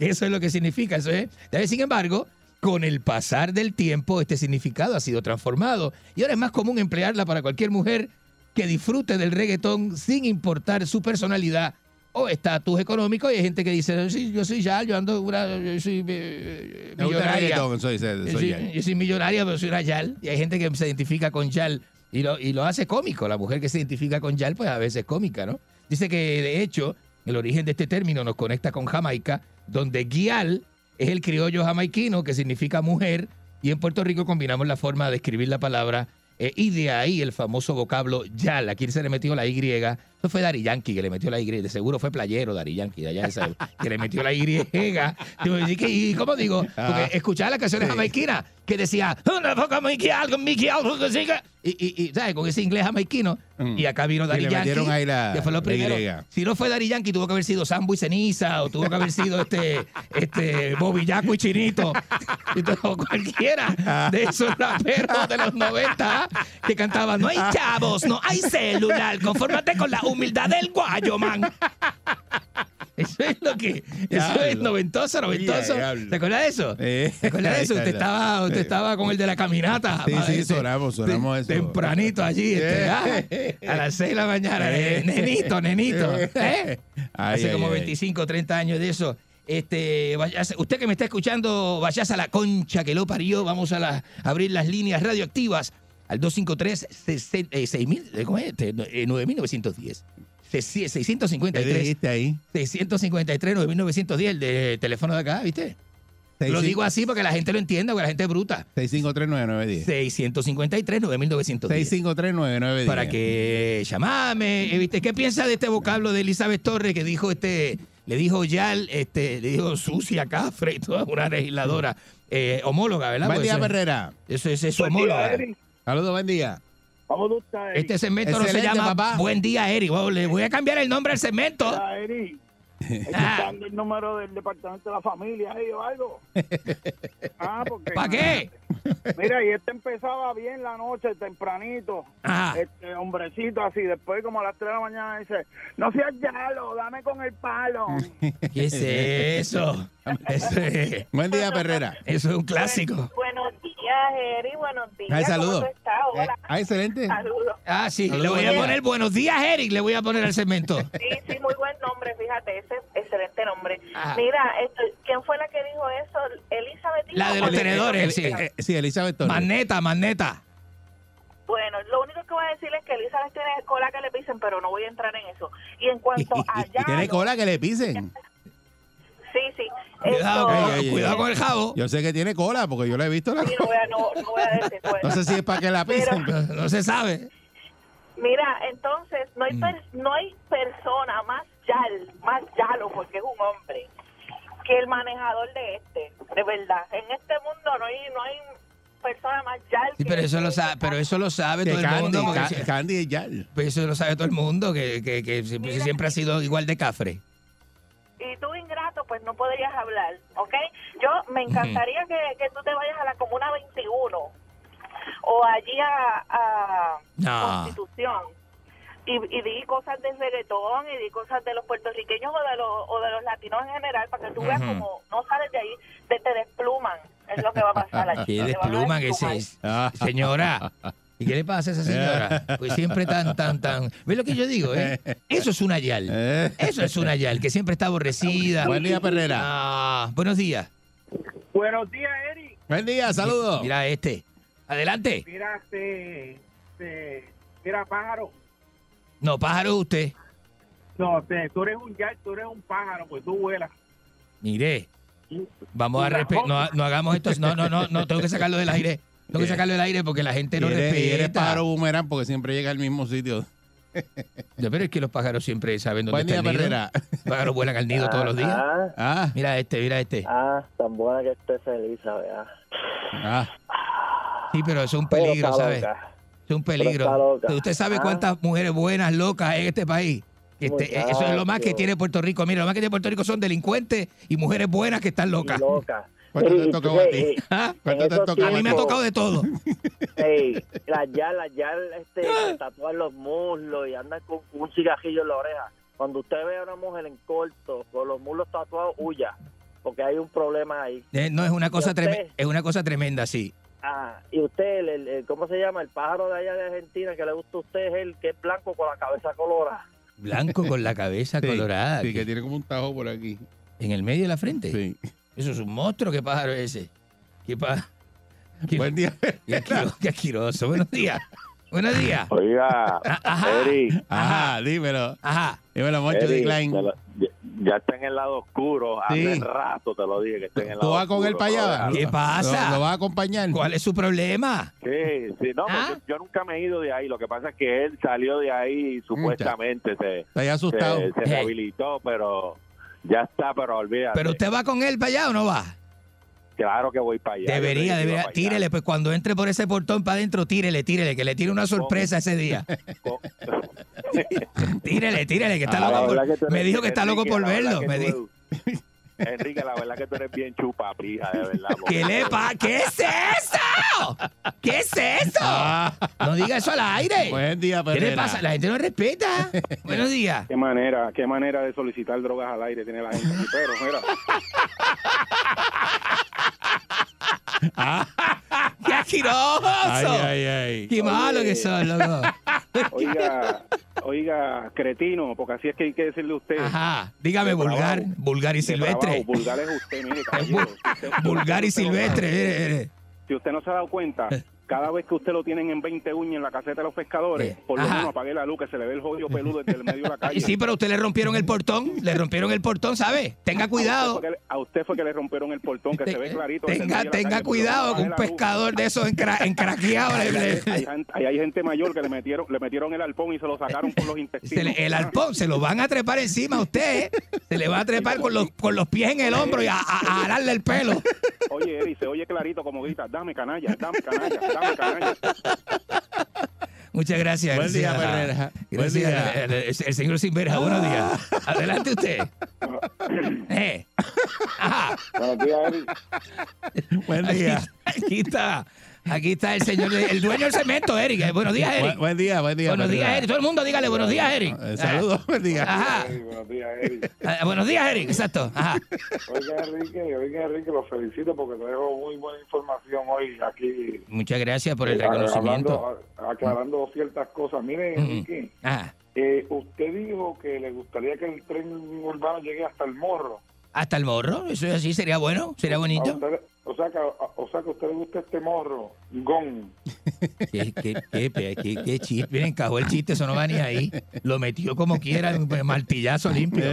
S3: Eso es lo que significa, eso es. Eh, Sin embargo, con el pasar del tiempo, este significado ha sido transformado y ahora es más común emplearla para cualquier mujer que disfrute del reggaetón sin importar su personalidad o estatus económico. Y hay gente que dice, sí, yo soy ya, yo ando una, yo soy eh, millonaria.
S2: soy, soy,
S3: Yo
S2: soy Yal.
S3: yo soy millonaria, pero soy una Yal. Y hay gente que se identifica con Yal y lo, y lo hace cómico. La mujer que se identifica con Yal, pues a veces es cómica, ¿no? Dice que, de hecho, el origen de este término nos conecta con Jamaica, donde Guial es el criollo jamaiquino que significa mujer, y en Puerto Rico combinamos la forma de escribir la palabra, eh, y de ahí el famoso vocablo Yal. Aquí se le metió la Y. Eso fue Dari Yankee que le metió la Y. De seguro fue playero Dari Yankee, de allá que le metió la Y. ¿y qué- ¿Y cómo digo? Porque
S2: Ah.
S3: escuchaba las canciones jamaiquinas que decía, "Una con Miquial, con siga". Y, y, y, ¿sabes? Con ese inglés jamaiquino.
S2: Mm.
S3: Y acá vino Dari
S2: le
S3: Yankee.
S2: metieron ahí la-
S3: que fue lo primero. Si no fue Dari Yankee, tuvo que haber sido Sambo y Ceniza, o tuvo que haber sido este, este Bobillaco y Chinito. Y todo, cualquiera de esos raperos de los 90 que cantaban, no hay chavos, no hay celular, confórmate con la humildad del guayo, man. Eso es lo que. Eso hablo.
S2: es
S3: noventoso, noventoso. ¿Te acuerdas de eso?
S2: Eh,
S3: ¿Te acuerdas de eso? Usted estaba, usted eh. estaba con el de la caminata.
S2: Sí, sí, sonamos, sonamos eso.
S3: Tempranito allí, eh. este,
S2: eh,
S3: ah, a las 6 de la mañana.
S2: Eh,
S3: eh. nenito, nenito.
S2: Ay,
S3: Hace
S2: ay,
S3: como
S2: ay,
S3: 25, 30 años de eso. Este, vayas, usted que me está escuchando, vayas a la concha que lo parió. Vamos a, la, a abrir las líneas radioactivas al 253 6910 este, 653.
S2: ¿Qué ahí?
S3: 653 9910, el de teléfono de acá, ¿viste? lo digo así porque la gente lo entienda, porque la gente es bruta.
S2: 653-9910.
S3: 653-9910.
S2: 653-9910.
S3: Para que llamame. Eh, ¿Viste? ¿Qué piensa de este vocablo de Elizabeth Torres que dijo este, le dijo Yal, este, le dijo sucia, cafre y toda una legisladora eh, homóloga, ¿verdad?
S2: Buen día, Herrera.
S3: Eso es,
S10: eso,
S3: homóloga.
S2: Saludos, buen día.
S10: ¿Cómo tú estás, Eric?
S3: Este segmento no se llama
S2: papá.
S3: Buen día, Eri. Wow, le voy a cambiar el nombre al segmento.
S10: Mira, Eric, ¿estás dando el número del departamento de la familia ahí o algo? Ah, porque...
S3: ¿Para qué?
S10: Mira, y este empezaba bien la noche, tempranito.
S3: Ajá.
S10: Este hombrecito así, después como a las 3 de la mañana dice, no seas yalo, dame con el palo.
S3: ¿Qué es eso? Eso es,
S2: Buen día, Perrera.
S3: eso es un clásico.
S14: Buenos días, Eri. Buenos días.
S2: Ay,
S14: ¿Cómo
S2: saludos.
S14: estás?
S2: Eh,
S14: Hola.
S2: ah, excelente.
S14: Saludos.
S3: Ah, sí.
S2: Saludos,
S3: Le voy a poner buenos días, Eric. Le voy a poner al segmento.
S14: Sí, sí, muy buen nombre, fíjate, ese excelente nombre.
S3: Ajá.
S14: Mira, esto, ¿quién fue la que dijo eso? Elizabeth.
S3: La de los
S2: El-
S3: tenedores,
S2: el-
S3: sí.
S2: eh, sí, Elizabeth Torres.
S3: Magneta, magneta.
S14: Bueno, lo único que voy a decir es que Elizabeth tiene cola que le pisen, pero no voy a entrar en eso. Y en cuanto a
S2: tiene cola que le pisen.
S14: sí, sí.
S3: Cuidado,
S2: Ey, ey,
S3: cuidado
S2: ey.
S3: con el jabo.
S2: Yo sé que tiene cola porque yo le he visto la
S14: Sí, no voy a, no, no voy a decir pues.
S2: No sé si es para que la pisen.
S3: No, no se sabe.
S14: Mira, entonces, no hay,
S3: Mm.
S14: per- no hay persona más yal, más yalo, porque es un hombre, que el manejador de este, de verdad. En este mundo no hay, no hay persona más yal.
S3: Sí,
S14: que-
S3: pero eso lo
S14: que-
S3: sabe, pero eso lo sabe
S2: Que
S3: todo el
S2: Candy,
S3: mundo. porque
S2: Ca-
S3: si-
S2: Candy y ya.
S3: pues eso lo sabe todo el mundo, que, que, que siempre, siempre ha sido igual de cafre.
S14: Y tú, ingrato, pues no podrías hablar, ¿ok? Yo me encantaría que, que tú te vayas a la Comuna 21 o allí a, a
S3: No.
S14: Constitución y, y di cosas de reggaetón y di cosas de los puertorriqueños o de los, o de los latinos en general para que tú veas
S3: Ujú.
S14: como no sales de ahí, te, te despluman, es lo que va a pasar allí.
S3: Que
S14: a
S3: despluman ese.
S14: desplumar.
S3: Señora. ¿Y qué le pasa a esa señora? Pues siempre tan, tan, tan. ¿Ves lo que yo digo, eh? Eso es una yal. Eso es una yal, que siempre está aborrecida.
S2: Buen día, Perrera.
S3: Ah, buenos días.
S10: Buenos días, Eric.
S2: Buen día, saludos.
S3: Mira este. Adelante.
S10: Mira, este, este, mira, pájaro.
S3: No, pájaro usted.
S10: No, este, tú eres un yal, tú eres un pájaro, pues tú vuelas.
S3: Mire, vamos a respetar. No, no hagamos esto. No, no, no, no, tengo que sacarlo del aire. Tengo que sacarlo del aire porque la gente no
S2: eres, y eres
S3: respeta.
S2: pájaro boomerang porque siempre llega al mismo sitio.
S3: Ya, Pero es que los pájaros siempre saben dónde está el nido.
S2: Perrera.
S3: Los pájaros vuelan al nido todos los días.
S6: Ah,
S2: Ah,
S3: Mira este, mira este.
S6: ah, tan buena que esté feliz, ¿sabes? Ah.
S2: ah.
S3: Sí, pero eso es un peligro, ¿sabes? Es un peligro. ¿Usted sabe
S6: Ah.
S3: cuántas mujeres buenas, locas hay en este país? Este- eso es lo más que tiene Puerto Rico. Mira, lo más que tiene Puerto Rico son delincuentes y mujeres buenas que están locas.
S6: Y loca.
S2: ¿Cuánto te
S6: Ey,
S2: tocó a ti?
S3: ¿Ah?
S2: ¿Cuánto
S6: en
S2: te
S6: esos
S2: tocó
S3: A mí me ha tocado de todo.
S6: Ey, las yal, las yal, este, se tatúan los muslos y andan con un cigarrillo en la oreja. Cuando usted ve a una mujer en corto con los muslos tatuados, huya, porque hay un problema ahí.
S3: Eh, No es una cosa tremenda, es una cosa tremenda, sí.
S6: Ah, y usted, el, el- el- ¿cómo se llama? El pájaro de allá de Argentina que le gusta a usted es el que es blanco con la cabeza colorada.
S3: Blanco con la cabeza
S2: Sí,
S3: colorada.
S2: Sí,
S3: que-
S2: que tiene como un tajo por aquí.
S3: En el medio de la frente.
S2: Sí.
S3: Eso es un monstruo. ¿Qué pájaro es ese? ¿Qué pájaro? ¿Qué,
S2: Buen día.
S3: qué asquiro- qué asqueroso. Buenos días. Buenos días.
S15: Oiga,
S3: Ah, Ajá.
S15: Eric,
S2: Ajá, dímelo.
S3: Ajá.
S2: Dímelo, Moncho
S15: Eric, lo- ya, ya está en el lado oscuro. Hace rato te lo dije que está en el
S2: ¿Tú
S15: lado
S2: vas con él
S15: oscuro,
S2: para allá?
S3: ¿Qué pasa?
S2: ¿Lo, lo vas a acompañar?
S3: ¿Cuál es su problema?
S15: Sí, sí, no,
S3: ¿Ah?
S15: yo nunca me he ido de ahí. Lo que pasa es que él salió de ahí y supuestamente se,
S2: Está ahí asustado.
S15: se, se rehabilitó, pero ya está, pero olvídate.
S3: ¿Pero usted va con él para allá o no va?
S15: Claro que voy para allá.
S3: Debería, debería. Tírele, pues cuando entre por ese portón para adentro, tírele, tírele, que le tire una sorpresa ese día. Tírele, tírele, que está
S15: Ah,
S3: loco por- Me dijo que está loco por verlo. Me dijo.
S15: Enrique, la verdad que tú eres bien chupa, prija, de verdad.
S3: ¿Qué le pasa? ¿Qué es eso? ¿Qué es eso?
S2: Ah,
S3: No diga eso al aire.
S2: buen día,
S3: ¿Qué le pasa? La gente no respeta. Buenos días.
S16: Qué manera, qué manera de solicitar drogas al aire tiene la gente aquí, pero mira,
S3: ¡Qué asqueroso!
S2: Ay, ay, ay.
S3: ¡Qué malo que son, loco!
S16: oiga, oiga, cretino, porque así es que hay que decirle a usted.
S3: Ajá. Dígame, vulgar, vulgar y silvestre.
S16: Vulgar es usted, mire, caballero.
S3: Vulgar y silvestre. mire, mire.
S16: Si usted no se ha dado cuenta, cada vez que usted lo tienen en 20 uñas en la caseta de los pescadores, por lo
S3: Ajá.
S16: menos apague la luz, que se le ve el jodido peludo desde el medio de la calle.
S3: Y sí, pero a usted le rompieron el portón, le rompieron el portón, ¿sabe? Tenga cuidado.
S16: A usted fue que le rompieron el portón, que se ve clarito. desde el
S3: Tenga, tenga
S16: calle,
S3: cuidado que un pescador de esos encra- encraqueados le-
S16: Hay, gente- hay- hay gente mayor que le metieron, le metieron el alpón y se lo sacaron por los intestinos.
S3: le- el alpón se lo van a trepar encima a usted, ¿eh? se le va a trepar con los, con los pies en el hombro y a, a, a jalarle el pelo.
S16: Oye, Eri, se oye clarito como grita, dame canalla, dame canalla,
S3: Muchas gracias.
S2: Buen día. Herrera. Buen día.
S3: El, el- el señor Sinverja, buenos días. Adelante usted. Eh.
S17: Buenos días, Eric.
S2: Buen
S3: Aquí,
S2: día.
S3: aquí está. Aquí está el señor, el dueño del cemento, Eric. Eh, Buenos días, Eric.
S2: Buen, buen día, buen día.
S3: Buenos días. Eric. Todo el mundo dígale buenos días, Eric.
S2: Eh, Saludos, buen día.
S3: Ajá.
S17: Eric, buenos días, Eric.
S3: Ah, buenos días, Eric. Exacto. Ajá.
S17: Oiga, Enrique, oiga, Enrique, los felicito porque te dejo muy buena información hoy aquí.
S3: Muchas gracias por el
S17: eh,
S3: reconocimiento.
S17: hablando- aclarando ciertas cosas. Mire. Enrique,
S3: Ajá.
S17: eh, usted dijo que le gustaría que el tren urbano llegue hasta el morro.
S3: Hasta el morro. Eso es así. Sería bueno. Sería
S17: A
S3: bonito.
S17: O, sea que, a- o sea que a usted le gusta este morro, Gon.
S3: ¿Qué, qué, qué, qué, qué, qué chiste? Miren, encajó el chiste, eso no va ni ahí. Lo metió como quiera, un martillazo limpio.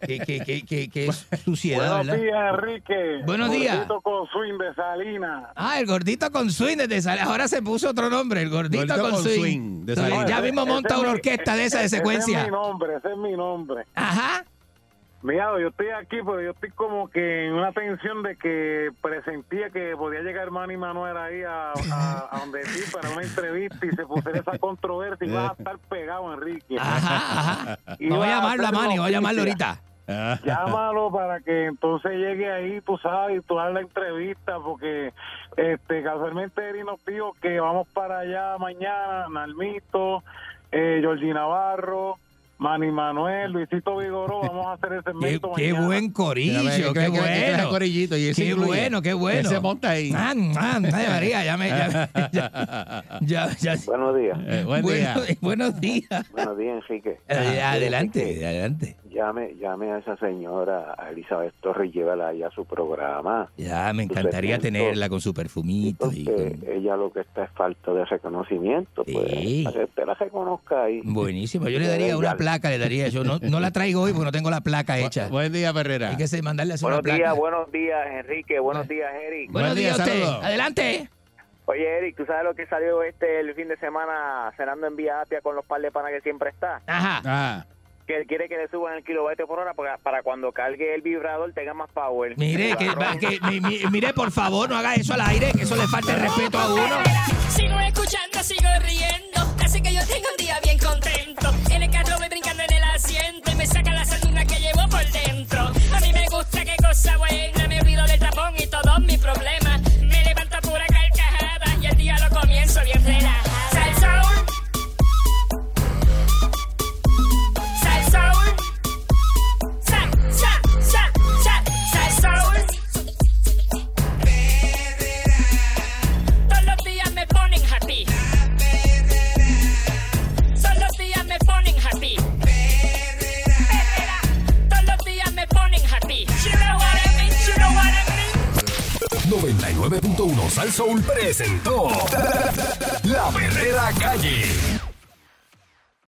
S3: Qué, qué, qué, qué, qué suciedad,
S17: Buenos
S3: ¿verdad?
S17: días, Enrique.
S3: Buenos días.
S17: Gordito con swing de Salinas.
S3: Ah, el gordito con swing desde Sal- Ahora se puso otro nombre, el gordito,
S2: Gordito
S3: con,
S2: con
S3: swing.
S2: swing de Salinas.
S3: ya mismo monta una orquesta de esa de secuencia.
S17: Ese es mi nombre, ese es mi nombre.
S3: Ajá.
S17: Mira, yo estoy aquí, pero yo estoy como que en una tensión de que presentía que podía llegar Manny Manuel ahí a, a, a donde ti para una entrevista y se pusiera esa controversia y vas a estar pegado, Enrique.
S3: Ajá, ajá.
S17: Y
S3: No voy a llamarlo a Manny, voy a llamarlo ahorita.
S2: Ah.
S17: Llámalo para que entonces llegue ahí, tú sabes, y tú hagas la entrevista, porque este casualmente Eri nos dijo que vamos para allá mañana, Nalmito, eh, Georgie Navarro, Manny Manuel, Luisito Vigoró, vamos a hacer el
S3: Qué, qué buen corillo, qué bueno.
S2: corillito y ese
S3: Qué
S2: incluye.
S3: bueno, qué bueno.
S2: Se monta ahí.
S3: Ah, ah, ay, María, ya me. Ya, ya, ya, ya-
S12: Buenos días.
S2: Eh, buen día.
S3: Buenos días.
S12: Buenos días, Enrique.
S3: Eh, adelante,
S12: Enrique,
S3: adelante.
S12: Llame, llame a esa señora, a Elizabeth Torres, y llévala ahí a su programa.
S3: Ya, me encantaría tenerla con su perfumito. Y
S12: ella lo que está es falta de reconocimiento. Pues,
S3: Sí.
S12: para que usted la reconozca ahí.
S3: Buenísimo. Yo le daría una placa, le daría. Yo no, no la traigo hoy porque no tengo la placa hecha.
S2: Buen día, Perrera.
S3: Hay que se- mandarle a hacer una
S12: Buenos
S3: placa.
S12: días, buenos días, Enrique. Buenos días, Eric.
S3: Buenos
S2: Buen día,
S3: días a usted.
S2: saludos.
S3: Adelante.
S12: Oye, Eric, ¿tú sabes lo que salió este el fin de semana cenando en Vía Apia con los par de panas que siempre está?
S3: Ajá.
S2: Ah,
S12: Que él quiere que le suban el kilovatio por hora para, para cuando cargue el vibrador tenga más power.
S3: Mire, que, que- mi- mi- mire, por favor, no haga eso al aire, que eso le falta el respeto a uno.
S13: Sigo escuchando, sigo riendo. Así que yo tengo un día bien contento. En el carro voy brincando en el asiento y me saca la sardina que llevo por dentro. A mí me gusta qué cosa buena. Me olvido del tapón y todos mis problemas.
S11: 99.1 Sal Soul presentó La Verdadera Calle.